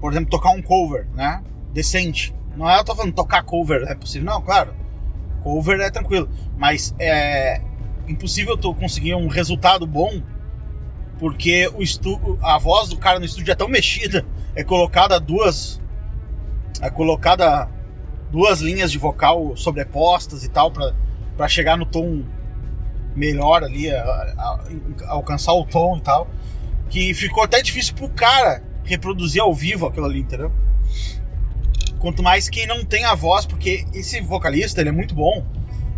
por exemplo, tocar um cover, né? Decente. Não é eu tô falando tocar cover é possível, não, claro. Cover é tranquilo, mas é impossível tu conseguir um resultado bom porque o estu a voz do cara no estúdio é tão mexida, é colocada duas é colocada duas linhas de vocal sobrepostas e tal para chegar no tom melhor ali, a, a, a, alcançar o tom e tal, que ficou até difícil pro cara reproduzir ao vivo aquilo ali, entendeu? Quanto mais quem não tem a voz, porque esse vocalista, ele é muito bom.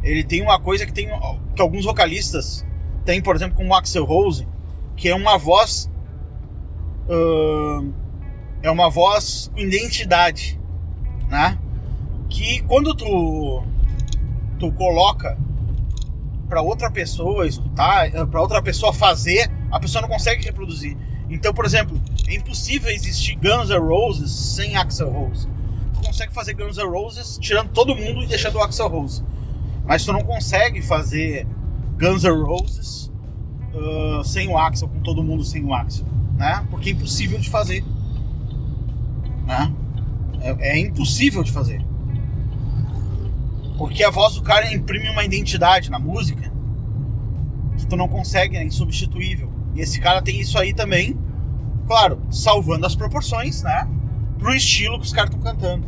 Ele tem uma coisa que tem que alguns vocalistas têm, por exemplo, como o Axel Rose, que é uma voz uh, é uma voz com identidade, né? Que quando tu tu coloca para outra pessoa escutar, para outra pessoa fazer, a pessoa não consegue reproduzir. Então, por exemplo, é impossível existir Guns N' Roses sem Axel Rose. Tu consegue fazer Guns N' Roses tirando todo mundo e deixando o Axel Rose. Mas tu não consegue fazer Guns N' Roses uh, sem o Axel, com todo mundo sem o Axel. Né? Porque é impossível de fazer. Né? É, é impossível de fazer. Porque a voz do cara imprime uma identidade na música que tu não consegue, é insubstituível. E esse cara tem isso aí também, claro, salvando as proporções, né? Pro estilo que os caras estão cantando.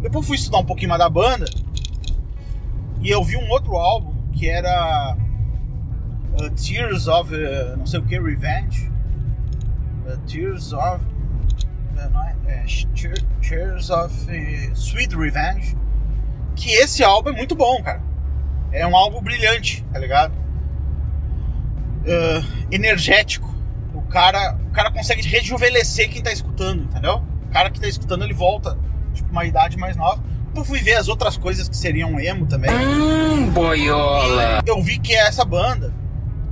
Depois fui estudar um pouquinho mais da banda e eu vi um outro álbum que era uh, Tears of uh, não sei o que, Revenge. Uh, Tears of. Uh, não é, é, Tears of uh, Sweet Revenge. Que esse álbum é muito bom, cara. É um álbum brilhante, tá ligado? uh, energético. O cara, o cara consegue rejuvenescer quem tá escutando, entendeu? O cara que tá escutando, ele volta, tipo, uma idade mais nova. Eu fui ver as outras coisas que seriam emo também. Hum, boiola! Eu vi que essa banda,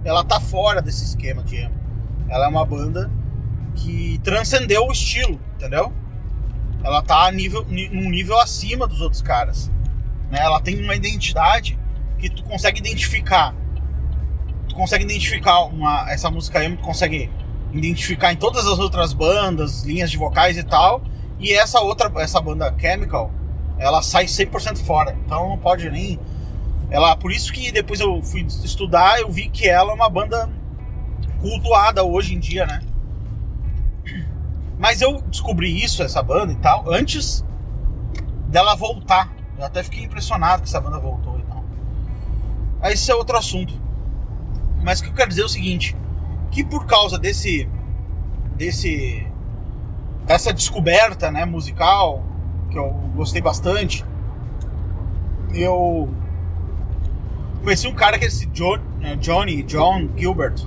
ela tá fora desse esquema de emo. Ela é uma banda que transcendeu o estilo, entendeu? Ela tá a nível, num nível acima dos outros caras. Né? Ela tem uma identidade que tu consegue identificar tu consegue identificar uma, essa música emo, tu consegue identificar em todas as outras bandas, linhas de vocais e tal. E essa outra, essa banda Chemical, ela sai 100% fora. Então não pode nem. Ela, por isso que depois eu fui estudar, eu vi que ela é uma banda cultuada hoje em dia, né? Mas eu descobri isso, essa banda e tal, antes dela voltar. Eu até fiquei impressionado que essa banda voltou e tal. Esse é outro assunto. Mas o que eu quero dizer é o seguinte, que por causa desse desse essa descoberta, né, musical, que eu gostei bastante, eu conheci um cara que é esse John, né, Johnny, John Gilbert.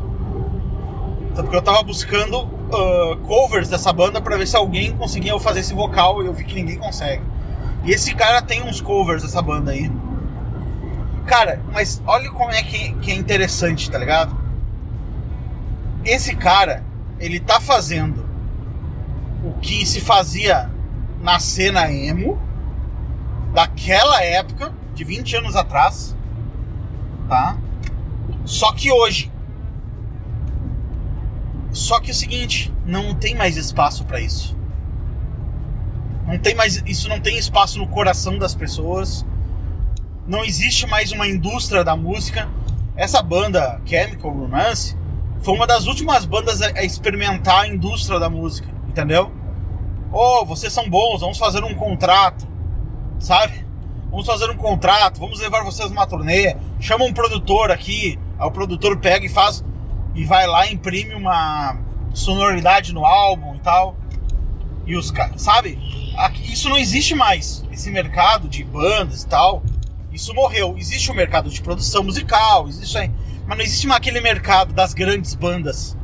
Então, porque eu tava buscando uh, covers dessa banda para ver se alguém conseguia fazer esse vocal e eu vi que ninguém consegue. E esse cara tem uns covers dessa banda aí. Cara, mas olha como é que, que é interessante, tá ligado? Esse cara, ele tá fazendo o que se fazia na cena emo daquela época, de 20 anos atrás, tá? Só que hoje. Só que é o seguinte, não tem mais espaço para isso. Não tem mais, isso não tem espaço no coração das pessoas não existe mais uma indústria da música. Essa banda, Chemical Romance, foi uma das últimas bandas a experimentar a indústria da música, entendeu? Oh, vocês são bons, vamos fazer um contrato, sabe? Vamos fazer um contrato, vamos levar vocês numa turnê. Chama um produtor aqui, aí o produtor pega e faz e vai lá imprime uma sonoridade no álbum e tal. E os caras, sabe? Isso não existe mais. Esse mercado de bandas e tal isso morreu. Existe o mercado de produção musical, existe mas não existe mais aquele mercado das grandes bandas.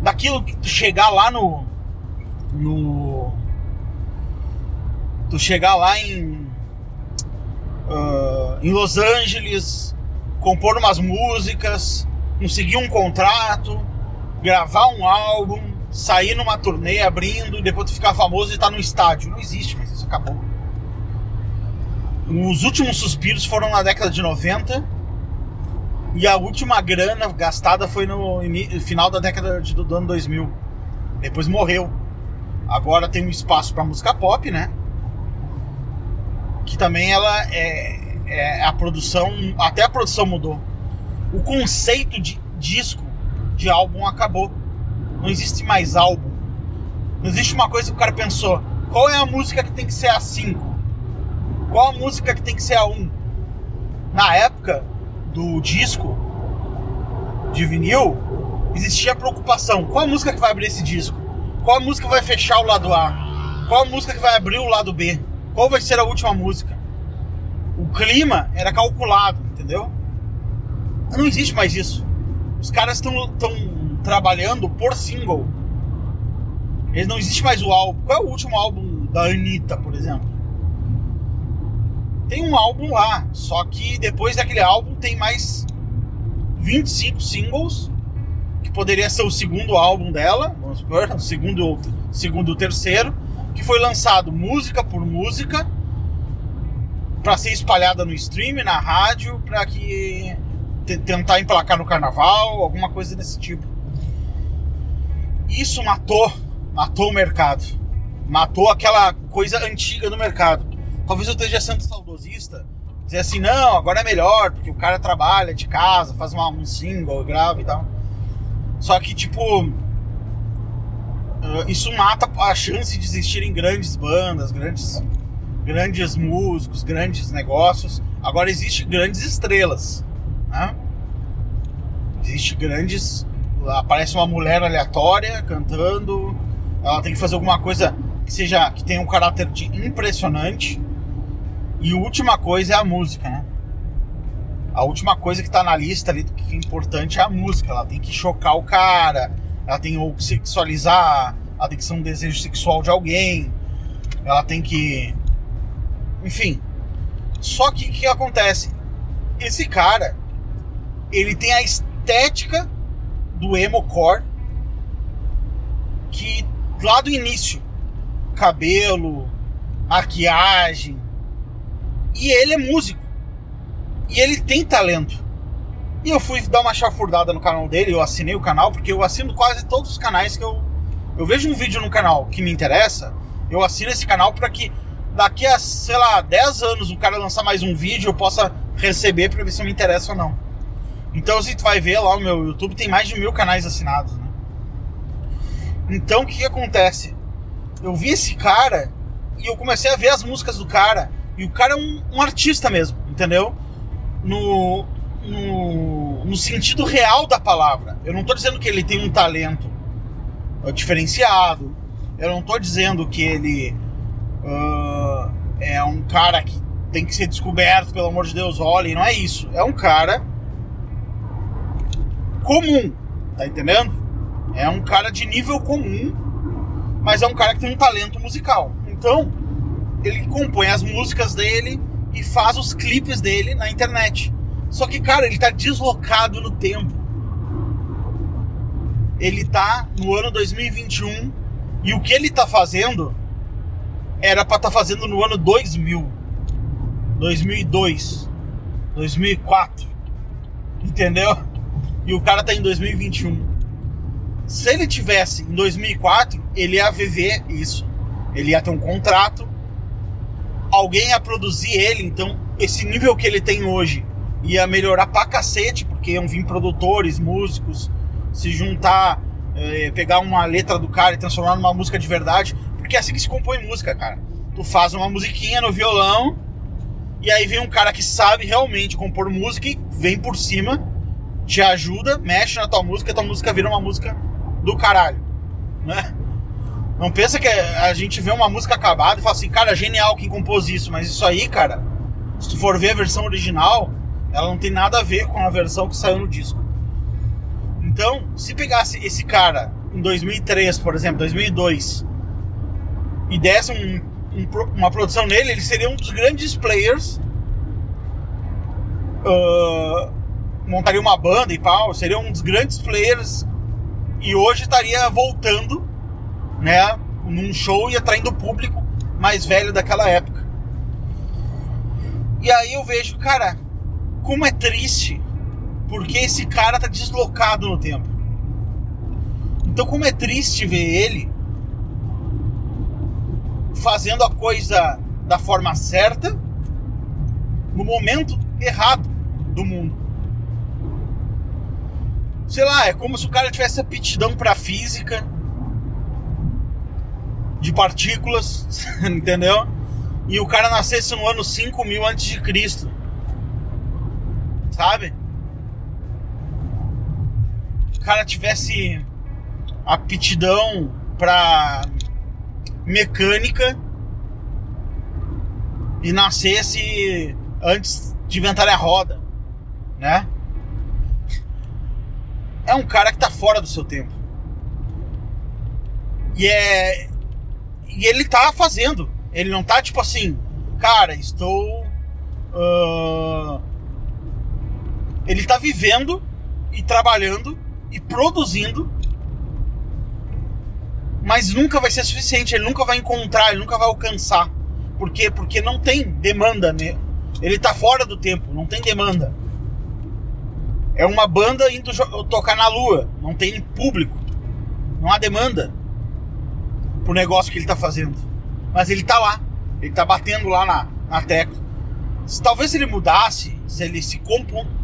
Daquilo que tu chegar lá no no tu chegar lá em uh, em Los Angeles, compor umas músicas, conseguir um contrato, gravar um álbum, sair numa turnê abrindo, depois tu ficar famoso e estar tá no estádio. Não existe, mas isso acabou. Os últimos suspiros foram na década de 90 e a última grana gastada foi no final da década de, do ano 2000. Depois morreu. Agora tem um espaço para música pop, né? Que também ela é, é a produção, até a produção mudou. O conceito de disco, de álbum acabou. Não existe mais álbum. Não existe uma coisa que o cara pensou. Qual é a música que tem que ser a 5? Qual a música que tem que ser a 1? Na época do disco de vinil, existia a preocupação: qual música que vai abrir esse disco? Qual música vai fechar o lado A? Qual música que vai abrir o lado B? Qual vai ser a última música? O clima era calculado, entendeu? Não existe mais isso. Os caras estão trabalhando por single. Eles não existe mais o álbum. Qual é o último álbum da Anitta, por exemplo? Tem um álbum lá, só que depois daquele álbum tem mais 25 singles, que poderia ser o segundo álbum dela, vamos supor, o segundo segundo terceiro, que foi lançado música por música para ser espalhada no stream, na rádio, para que tentar emplacar no carnaval, alguma coisa desse tipo. Isso matou, matou o mercado. Matou aquela coisa antiga do mercado. Talvez eu esteja sendo saudosista, dizer assim, não, agora é melhor, porque o cara trabalha de casa, faz uma, um single, grava e tal. Só que, tipo, isso mata a chance de existirem grandes bandas, grandes, grandes músicos, grandes negócios. Agora existem grandes estrelas, né? Existe grandes. Aparece uma mulher aleatória cantando. Ela tem que fazer alguma coisa que seja que tenha um caráter de impressionante e última coisa é a música, né? A última coisa que tá na lista ali que é importante é a música. Ela tem que chocar o cara, ela tem que sexualizar, ela tem que ser um desejo sexual de alguém, ela tem que. Enfim. Só que o que acontece? Esse cara, ele tem a estética do emo core que lá do início, cabelo, maquiagem, e ele é músico. E ele tem talento. E eu fui dar uma chafurdada no canal dele, eu assinei o canal, porque eu assino quase todos os canais que eu. Eu vejo um vídeo no canal que me interessa, eu assino esse canal para que daqui a, sei lá, 10 anos o cara lançar mais um vídeo, eu possa receber pra ver se me interessa ou não. Então, tu vai ver lá, o meu YouTube tem mais de mil canais assinados, né? Então, o que, que acontece? Eu vi esse cara e eu comecei a ver as músicas do cara. E o cara é um, um artista mesmo, entendeu? No, no, no, sentido real da palavra. Eu não tô dizendo que ele tem um talento uh, diferenciado. Eu não tô dizendo que ele uh, é um cara que tem que ser descoberto, pelo amor de Deus, olha, não é isso. É um cara comum, tá entendendo? É um cara de nível comum, mas é um cara que tem um talento musical. Então, ele compõe as músicas dele e faz os clipes dele na internet. Só que, cara, ele tá deslocado no tempo. Ele tá no ano 2021 e o que ele tá fazendo era para estar tá fazendo no ano 2000, 2002, 2004. Entendeu? E o cara tá em 2021. Se ele tivesse em 2004, ele ia viver isso. Ele ia ter um contrato, alguém ia produzir ele, então esse nível que ele tem hoje ia melhorar pra cacete, porque iam vir produtores, músicos, se juntar, eh, pegar uma letra do cara e transformar numa música de verdade. Porque é assim que se compõe música, cara. Tu faz uma musiquinha no violão, e aí vem um cara que sabe realmente compor música e vem por cima, te ajuda, mexe na tua música, e a tua música vira uma música do caralho, né? Não pensa que a gente vê uma música acabada e fala assim, cara, genial quem compôs isso, mas isso aí, cara, se tu for ver a versão original, ela não tem nada a ver com a versão que saiu no disco. Então, se pegasse esse cara em 2003, por exemplo, 2002, e desse um, um, uma produção nele, ele seria um dos grandes players. Uh, montaria uma banda e pau, seria um dos grandes players e hoje estaria voltando, né, num show e atraindo o público mais velho daquela época. E aí eu vejo, cara, como é triste, porque esse cara tá deslocado no tempo. Então como é triste ver ele fazendo a coisa da forma certa no momento errado do mundo. Sei lá, é como se o cara tivesse aptidão para física de partículas, entendeu? E o cara nascesse no ano 5000 antes de Cristo. Sabe? O cara tivesse aptidão para mecânica e nascesse antes de inventar a roda, né? É um cara que tá fora do seu tempo. E é e ele tá fazendo. Ele não tá tipo assim, cara, estou uh... ele tá vivendo e trabalhando e produzindo mas nunca vai ser suficiente, ele nunca vai encontrar, ele nunca vai alcançar. Por quê? Porque não tem demanda, né? Ele tá fora do tempo, não tem demanda. É uma banda indo tocar na lua, não tem público, não há demanda pro negócio que ele tá fazendo. Mas ele tá lá, ele tá batendo lá na, na tecla. Se, talvez ele mudasse, se ele se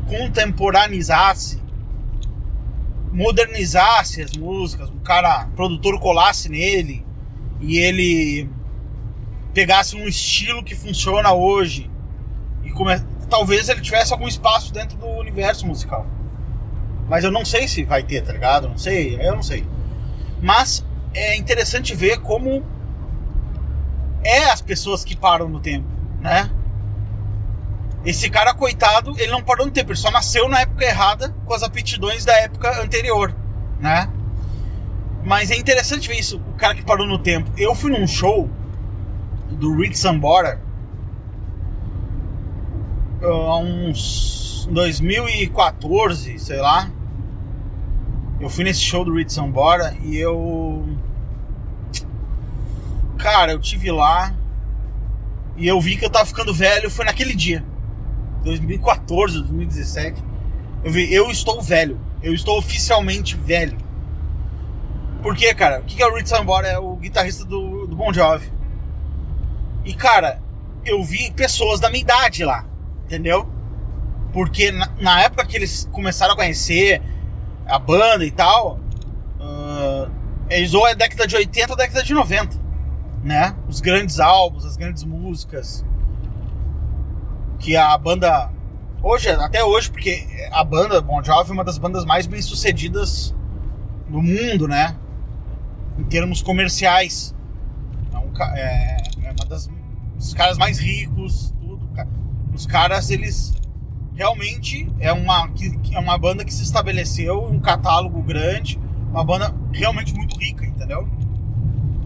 contemporanizasse, modernizasse as músicas, o cara, o produtor colasse nele e ele pegasse um estilo que funciona hoje e come... talvez ele tivesse algum espaço dentro do universo musical. Mas eu não sei se vai ter, tá ligado? Não sei, eu não sei. Mas é interessante ver como é as pessoas que param no tempo, né? Esse cara, coitado, ele não parou no tempo, ele só nasceu na época errada com as aptidões da época anterior, né? Mas é interessante ver isso, o cara que parou no tempo. Eu fui num show do Rick Sambora há uns 2014, sei lá. Eu fui nesse show do Rick Sambora e eu. Cara, eu tive lá e eu vi que eu tava ficando velho. Foi naquele dia. 2014, 2017. Eu, vi, eu estou velho. Eu estou oficialmente velho. Por quê, cara? O que, é o Rich Sambora? É o guitarrista do, do Bon Jovi. E, cara, eu vi pessoas da minha idade lá. Entendeu? Porque na, na época que eles começaram a conhecer a banda e tal, uh, eles ou é década de 80 ou década de 90, né? Os grandes álbuns, as grandes músicas. Que a banda. Hoje, até hoje, porque a banda Bon Jovi é uma das bandas mais bem sucedidas do mundo, né? Em termos comerciais. É, um, é, é uma das dos caras mais ricos, tudo. Os caras, eles realmente é uma, é uma banda que se estabeleceu, um catálogo grande, uma banda realmente muito rica, entendeu?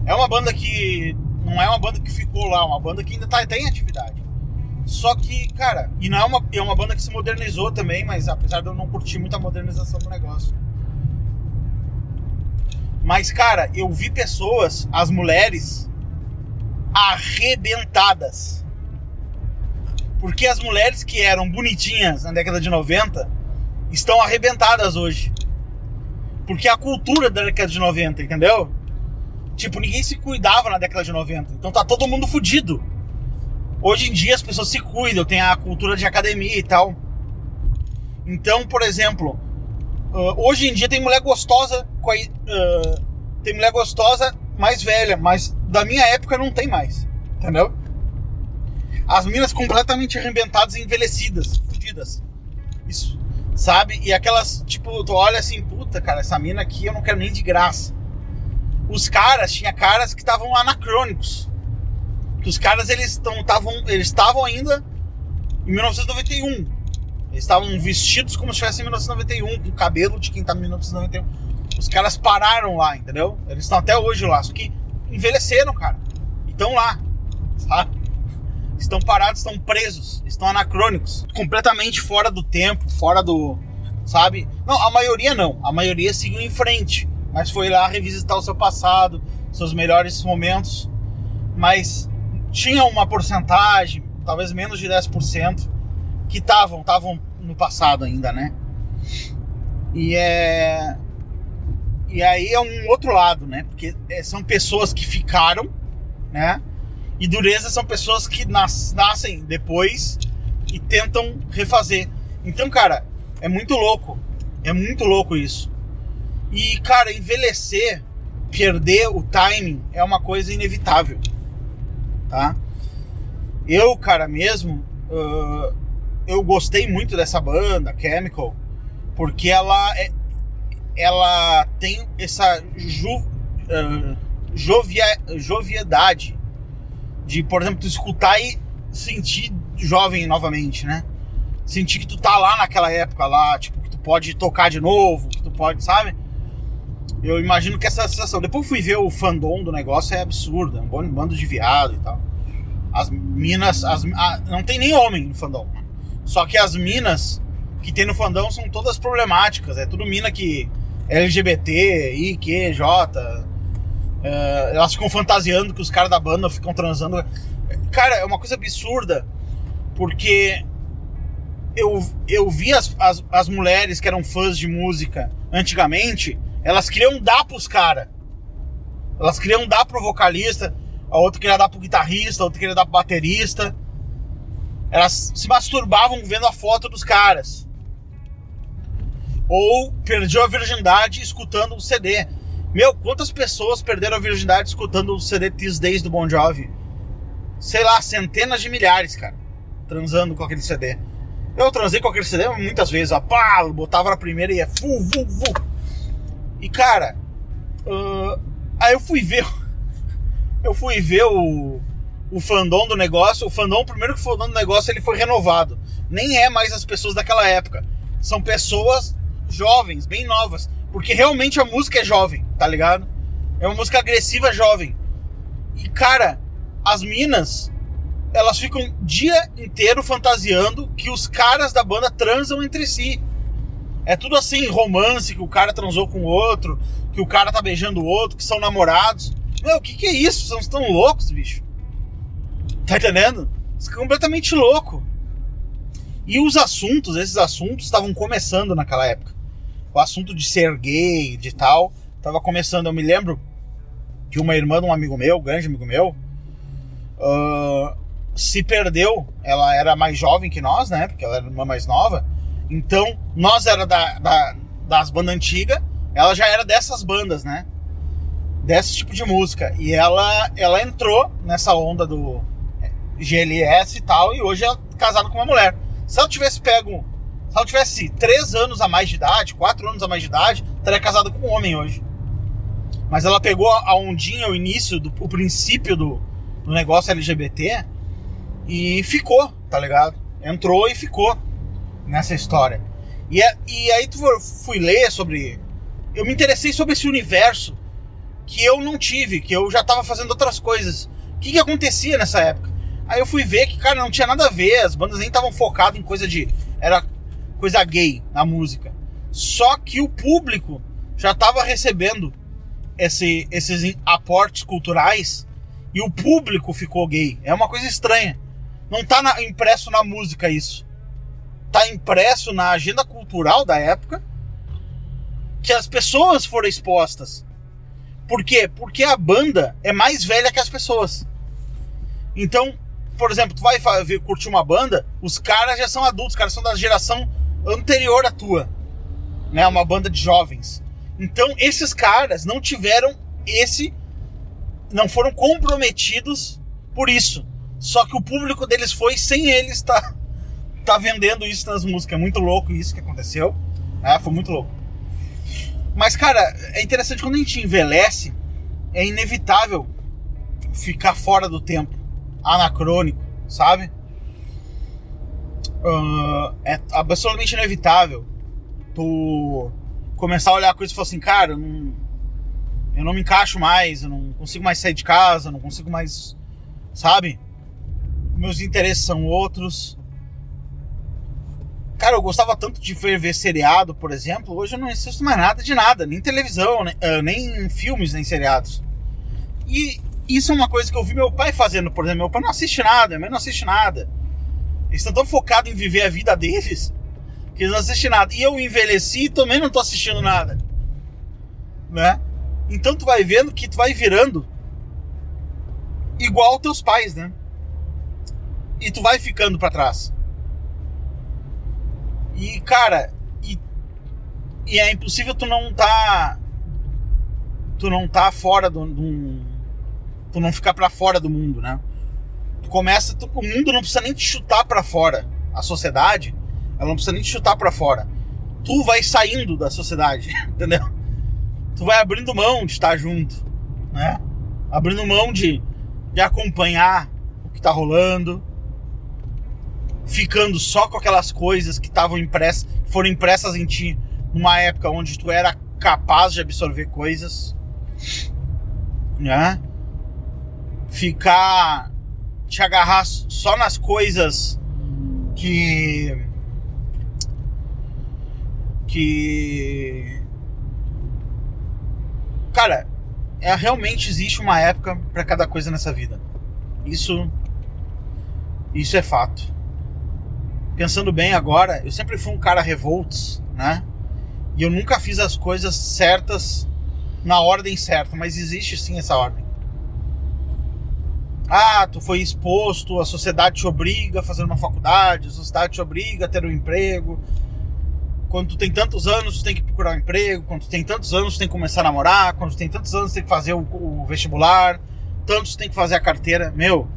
É uma banda que não é uma banda que ficou lá, é uma banda que ainda tá, tem atividade. Só que, cara, e não é uma, é uma banda que se modernizou também, mas apesar de eu não curtir muito a modernização do negócio. Mas, cara, eu vi pessoas, as mulheres, arrebentadas. Porque as mulheres que eram bonitinhas na década de 90 estão arrebentadas hoje. Porque a cultura da década de 90, entendeu? Tipo, ninguém se cuidava na década de 90. Então tá todo mundo fudido. Hoje em dia as pessoas se cuidam, tem a cultura de academia e tal. Então, por exemplo, uh, hoje em dia tem mulher gostosa, uh, tem mulher gostosa mais velha, mas da minha época não tem mais. Entendeu? As minas completamente arrebentadas e envelhecidas, fudidas. Isso, sabe? E aquelas, tipo, tu olha assim, puta, cara, essa mina aqui eu não quero nem de graça. Os caras, tinha caras que estavam anacrônicos. Que os caras, eles estavam eles ainda em 1991. Eles estavam vestidos como se estivessem em 1991, com o cabelo de quem tá em 1991. Os caras pararam lá, entendeu? Eles estão até hoje lá, só que envelheceram, cara. Estão lá, sabe? Estão parados, estão presos, estão anacrônicos, completamente fora do tempo, fora do. Sabe? Não, a maioria não. A maioria seguiu em frente, mas foi lá revisitar o seu passado, seus melhores momentos. Mas tinha uma porcentagem, talvez menos de 10%, que estavam estavam no passado ainda, né? E é. E aí é um outro lado, né? Porque é, são pessoas que ficaram, né? E dureza são pessoas que nas, nascem depois e tentam refazer. Então, cara, é muito louco. É muito louco isso. E, cara, envelhecer, perder o timing é uma coisa inevitável. Tá? Eu, cara, mesmo, uh, eu gostei muito dessa banda, Chemical, porque ela é, ela tem essa ju, uh, jovia, joviedade de, por exemplo, tu escutar e sentir jovem novamente, né? Sentir que tu tá lá naquela época lá, tipo, que tu pode tocar de novo, que tu pode, sabe? Eu imagino que essa sensação. Depois fui ver o fandom do negócio, é absurdo. É um bando de viado e tal. As minas. As, a, não tem nem homem no fandom. Só que as minas que tem no fandom são todas problemáticas. É tudo mina que. LGBT, I, Q, J, Uh, elas ficam fantasiando que os caras da banda ficam transando. Cara, é uma coisa absurda. Porque eu, eu vi as, as, as mulheres que eram fãs de música antigamente, elas queriam dar pros caras. Elas queriam dar pro vocalista, a outra queria dar pro guitarrista, a outra queria dar pro baterista. Elas se masturbavam vendo a foto dos caras. Ou perdiam a virgindade escutando o CD. Meu, quantas pessoas perderam a virgindade escutando o CD These Days do Bon Jovi? Sei lá, centenas de milhares, cara. Transando com aquele CD. Eu transei com aquele CD muitas vezes, ó, pá, botava na primeira e ia fu, fu, fu. E cara, uh, aí eu fui ver. Eu fui ver o, o fandom do negócio. O fandom, primeiro que o fandom do negócio, ele foi renovado. Nem é mais as pessoas daquela época. São pessoas jovens, bem novas. Porque realmente a música é jovem, tá ligado? É uma música agressiva jovem. E cara, as minas, elas ficam dia inteiro fantasiando que os caras da banda transam entre si. É tudo assim, romance, que o cara transou com o outro, que o cara tá beijando o outro, que são namorados. Meu, o que, que é isso? São tão loucos, bicho. Tá entendendo? Isso é completamente louco. E os assuntos, esses assuntos estavam começando naquela época. O assunto de ser gay, de tal, estava começando. Eu me lembro que uma irmã de um amigo meu, grande amigo meu, uh, se perdeu. Ela era mais jovem que nós, né? Porque ela era uma mais nova. Então, nós era da, da das bandas antigas, ela já era dessas bandas, né? Desse tipo de música. E ela, ela entrou nessa onda do GLS e tal, e hoje é casada com uma mulher. Se ela tivesse pego. Se ela tivesse três anos a mais de idade, quatro anos a mais de idade, estaria casada com um homem hoje. Mas ela pegou a ondinha, o início, do, o princípio do, do negócio LGBT e ficou, tá ligado? Entrou e ficou nessa história. E, é, e aí tu fui ler sobre. Eu me interessei sobre esse universo que eu não tive, que eu já tava fazendo outras coisas. O que, que acontecia nessa época? Aí eu fui ver que, cara, não tinha nada a ver, as bandas nem estavam focadas em coisa de. Era coisa gay na música. Só que o público já estava recebendo esse, esses aportes culturais e o público ficou gay. É uma coisa estranha. Não tá na, impresso na música isso. Tá impresso na agenda cultural da época que as pessoas foram expostas. Por quê? Porque a banda é mais velha que as pessoas. Então, por exemplo, tu vai curtir uma banda, os caras já são adultos, os caras são da geração anterior à tua. Né? Uma banda de jovens. Então, esses caras não tiveram esse. Não foram comprometidos por isso. Só que o público deles foi sem eles tá, tá vendendo isso nas músicas. É muito louco isso que aconteceu. É, foi muito louco. Mas, cara, é interessante quando a gente envelhece, é inevitável ficar fora do tempo anacrônico, sabe? Uh, é absolutamente inevitável tu começar a olhar a coisa e falar assim, cara, eu não, eu não me encaixo mais, eu não consigo mais sair de casa, não consigo mais, sabe? Meus interesses são outros. Cara, eu gostava tanto de ver, ver seriado, por exemplo. Hoje eu não assisto mais nada de nada, nem televisão, nem, uh, nem filmes, nem seriados. E isso é uma coisa que eu vi meu pai fazendo, por exemplo. Meu pai não assiste nada, minha mãe não assiste nada. Eles estão tão focados em viver a vida deles que eles não assistem nada. E eu envelheci e também não tô assistindo nada. Né? Então tu vai vendo que tu vai virando igual teus pais, né? E tu vai ficando para trás. E, cara, e, e, é impossível tu não tá. Tu não tá fora do, tu não ficar para fora do mundo, né? Tu começa, tu, o mundo não precisa nem te chutar para fora. A sociedade, ela não precisa nem te chutar para fora. Tu vai saindo da sociedade, entendeu? Tu vai abrindo mão de estar junto, né? Abrindo mão de, de acompanhar o que tá rolando, ficando só com aquelas coisas que estavam impressas, foram impressas em ti numa época onde tu era capaz de absorver coisas, né? ficar te agarrar só nas coisas que que cara, é realmente existe uma época para cada coisa nessa vida. Isso isso é fato. Pensando bem agora, eu sempre fui um cara revoltos, né? E eu nunca fiz as coisas certas na ordem certa, mas existe sim essa ordem. Ah, tu foi exposto, a sociedade te obriga a fazer uma faculdade, a sociedade te obriga a ter um emprego. Quando tu tem tantos anos, tu tem que procurar um emprego. Quando tu tem tantos anos, tu tem que começar a namorar. Quando tu tem tantos anos, tu tem que fazer o, o vestibular. Tantos tu tem que fazer a carteira. Meu,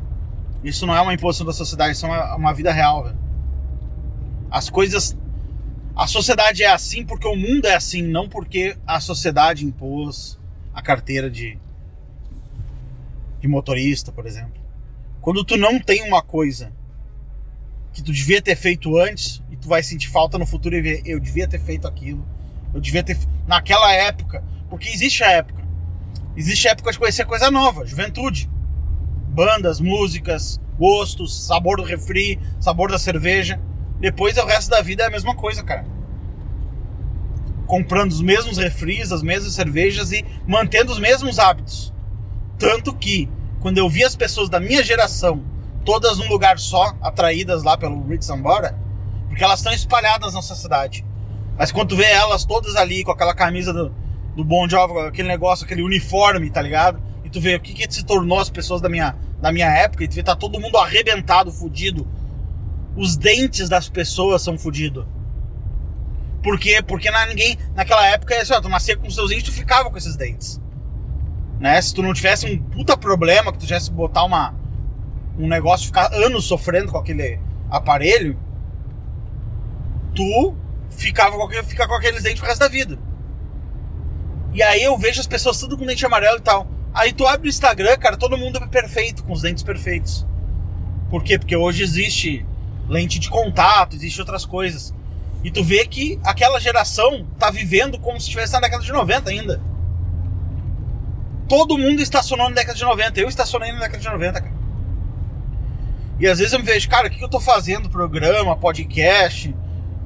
isso não é uma imposição da sociedade, isso é uma, uma vida real, velho. As coisas. A sociedade é assim porque o mundo é assim, não porque a sociedade impôs a carteira de de motorista, por exemplo. Quando tu não tem uma coisa que tu devia ter feito antes e tu vai sentir falta no futuro e ver, eu devia ter feito aquilo, eu devia ter naquela época, porque existe a época. Existe a época de conhecer coisa nova, juventude. Bandas, músicas, gostos, sabor do refri, sabor da cerveja. Depois o resto da vida é a mesma coisa, cara. Comprando os mesmos refris, as mesmas cervejas e mantendo os mesmos hábitos. Tanto que, quando eu vi as pessoas da minha geração, todas num lugar só, atraídas lá pelo Rich Sambora, Porque elas estão espalhadas na sociedade. Mas quando tu vê elas todas ali com aquela camisa do, do Bon Jovi, aquele negócio, aquele uniforme, tá ligado? E tu vê o que, que se tornou as pessoas da minha, da minha época, e tu vê tá todo mundo arrebentado, fudido. Os dentes das pessoas são fudidos. Por quê? Porque na, ninguém, naquela época, assim, ó, tu nascia com os seus dentes, tu ficava com esses dentes. Né? Se tu não tivesse um puta problema, que tu tivesse que botar uma, um negócio, ficar anos sofrendo com aquele aparelho, tu ficava com, fica com aqueles dentes pro resto da vida. E aí eu vejo as pessoas tudo com dente amarelo e tal. Aí tu abre o Instagram, cara, todo mundo é perfeito, com os dentes perfeitos. Por quê? Porque hoje existe lente de contato, existe outras coisas. E tu vê que aquela geração tá vivendo como se estivesse na década de 90 ainda. Todo mundo estacionou na década de 90. Eu estacionei na década de 90, cara. E às vezes eu me vejo, cara, o que eu tô fazendo? Programa, podcast,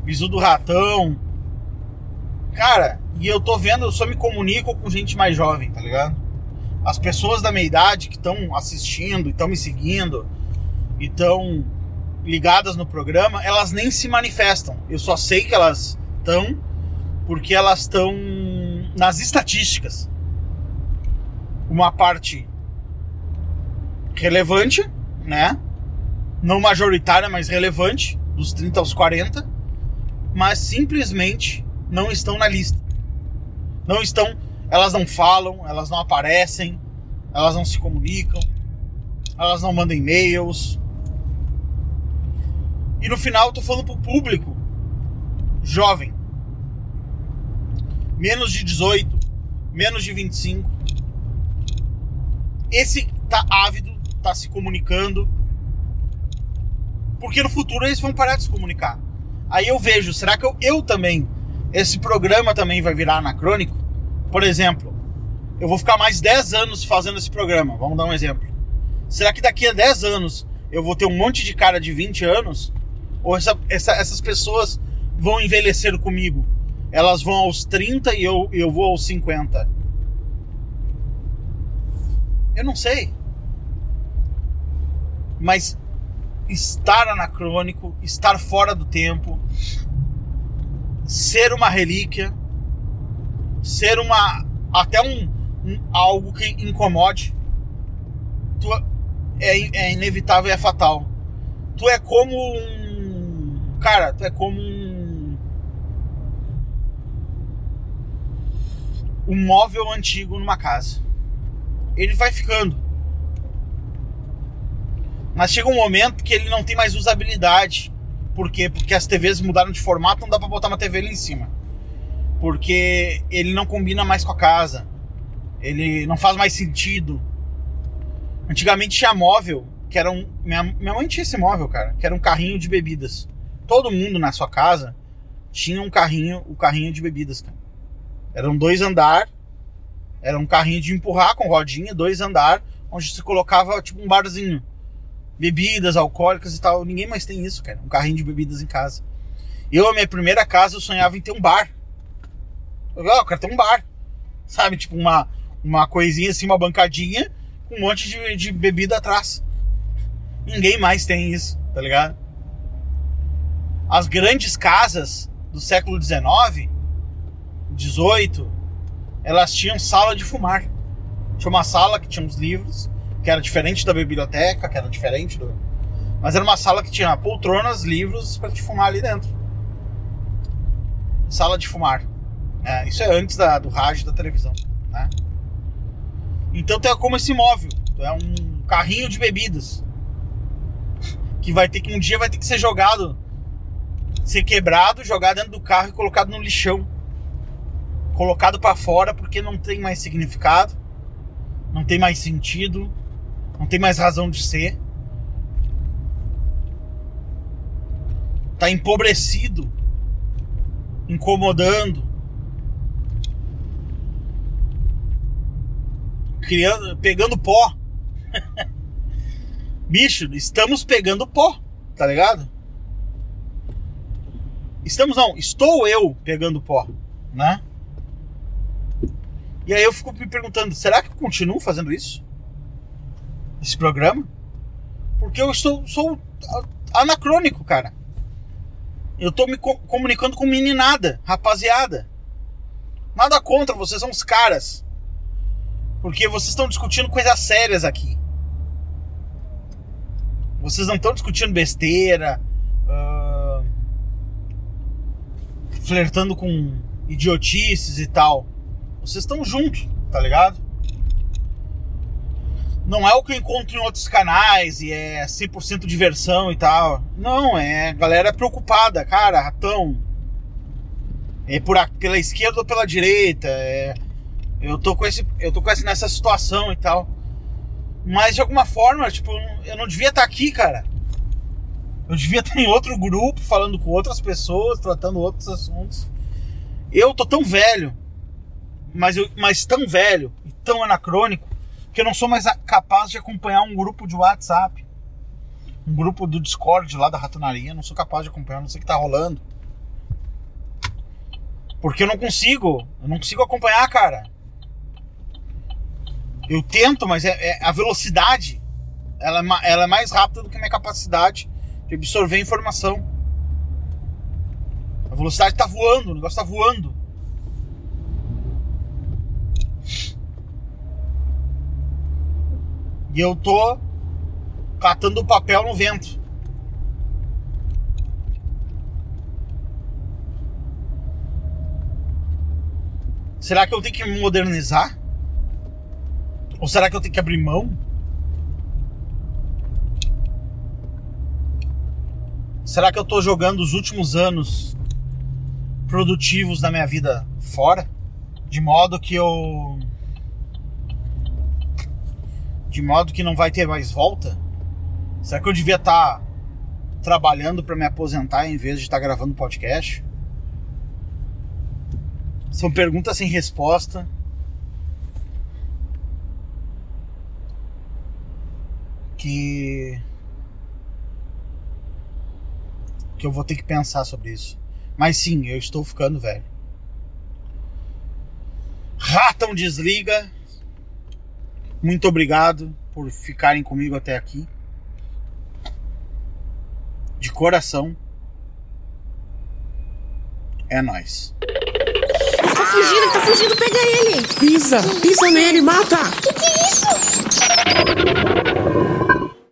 bisu do ratão. Cara, e eu tô vendo, eu só me comunico com gente mais jovem, tá ligado? As pessoas da minha idade que estão assistindo, estão me seguindo, e estão ligadas no programa, elas nem se manifestam. Eu só sei que elas estão porque elas estão nas estatísticas. Uma parte relevante, né? Não majoritária, mas relevante, dos 30 aos 40, mas simplesmente não estão na lista. Não estão, elas não falam, elas não aparecem, elas não se comunicam, elas não mandam e-mails, e no final eu tô falando pro público jovem. Menos de 18, menos de 25. Esse tá ávido, tá se comunicando. Porque no futuro eles vão parar de se comunicar. Aí eu vejo, será que eu, eu também, esse programa também vai virar anacrônico? Por exemplo, eu vou ficar mais 10 anos fazendo esse programa. Vamos dar um exemplo. Será que daqui a 10 anos eu vou ter um monte de cara de 20 anos? Ou essa- essa- essas pessoas vão envelhecer comigo? Elas vão aos 30 e eu, eu vou aos 50? Eu não sei. Mas estar anacrônico, estar fora do tempo, ser uma relíquia, ser uma. até um, um- algo que incomode, tu, é, é inevitável e é fatal. Tu é como um. Cara, tu é como um. Um móvel antigo numa casa. Ele vai ficando. Mas chega um momento que ele não tem mais usabilidade. Por quê? Porque as TVs mudaram de formato, não dá pra botar uma TV ali em cima. Porque ele não combina mais com a casa. Ele não faz mais sentido. Antigamente tinha móvel, que era um. Minha, minha mãe tinha esse móvel, cara, que era um carrinho de bebidas. Todo mundo na sua casa tinha um carrinho, o carrinho de bebidas, cara. Eram dois andar, era um carrinho de empurrar com rodinha, dois andar, onde se colocava tipo um barzinho. Bebidas alcoólicas e tal. Ninguém mais tem isso, cara. Um carrinho de bebidas em casa. Eu, a minha primeira casa, eu sonhava em ter um bar. Eu, ah, eu quero ter um bar. Sabe? Tipo uma, uma coisinha assim, uma bancadinha com um monte de, de bebida atrás. Ninguém mais tem isso, tá ligado? As grandes casas do século XIX, XVIII, elas tinham sala de fumar. Tinha uma sala que tinha uns livros, que era diferente da biblioteca, que era diferente do. Mas era uma sala que tinha poltronas, livros para te fumar ali dentro. Sala de fumar. É, isso é antes da, do rádio da televisão, né? Então tu é como esse móvel. É um carrinho de bebidas. Que vai ter que um dia vai ter que ser jogado, ser quebrado, jogado dentro do carro e colocado no lixão. Colocado para fora porque não tem mais significado, não tem mais sentido, não tem mais razão de ser. Tá empobrecido, incomodando, criando, pegando pó. Bicho, estamos pegando pó, tá ligado? Estamos não, estou eu pegando pó, né? E aí eu fico me perguntando, será que eu continuo fazendo isso? Esse programa? Porque eu estou, sou anacrônico, cara. Eu tô me co- comunicando com meninada, rapaziada. Nada contra, vocês são os caras. Porque vocês estão discutindo coisas sérias aqui. Vocês não estão discutindo besteira, ah, flertando com idiotices e tal. Vocês estão juntos, tá ligado? Não é o que eu encontro em outros canais e é 100% diversão e tal. Não, é galera preocupada, cara, ratão. É por a- pela esquerda ou pela direita. É, eu tô com esse, eu tô com esse nessa situação e tal. Mas de alguma forma, tipo, eu não devia estar aqui, cara. Eu devia estar em outro grupo, falando com outras pessoas, tratando outros assuntos. Eu tô tão velho, mas, eu, mas tão velho e tão anacrônico, que eu não sou mais capaz de acompanhar um grupo de WhatsApp. Um grupo do Discord lá da ratonaria. Não sou capaz de acompanhar, não sei o que tá rolando. Porque eu não consigo. Eu não consigo acompanhar, cara. Eu tento, mas é, é- a velocidade ela é, ela é mais rápida do que a minha capacidade de absorver informação. A velocidade tá voando, o negócio tá voando. E eu tô catando o papel no vento. Será que eu tenho que me modernizar? Ou será que eu tenho que abrir mão? Será que eu tô jogando os últimos anos produtivos da minha vida fora? De modo que eu. De modo que não vai ter mais volta? Será que eu devia estar trabalhando para me aposentar em vez de estar gravando podcast? São perguntas sem resposta. Que. Que eu vou ter que pensar sobre isso. Mas sim, eu estou ficando velho. Ratão desliga. Muito obrigado por ficarem comigo até aqui. De coração. É nóis. Tá fugindo, tá fugindo, pega ele! Pisa, pisa nele, mata! Que que é isso?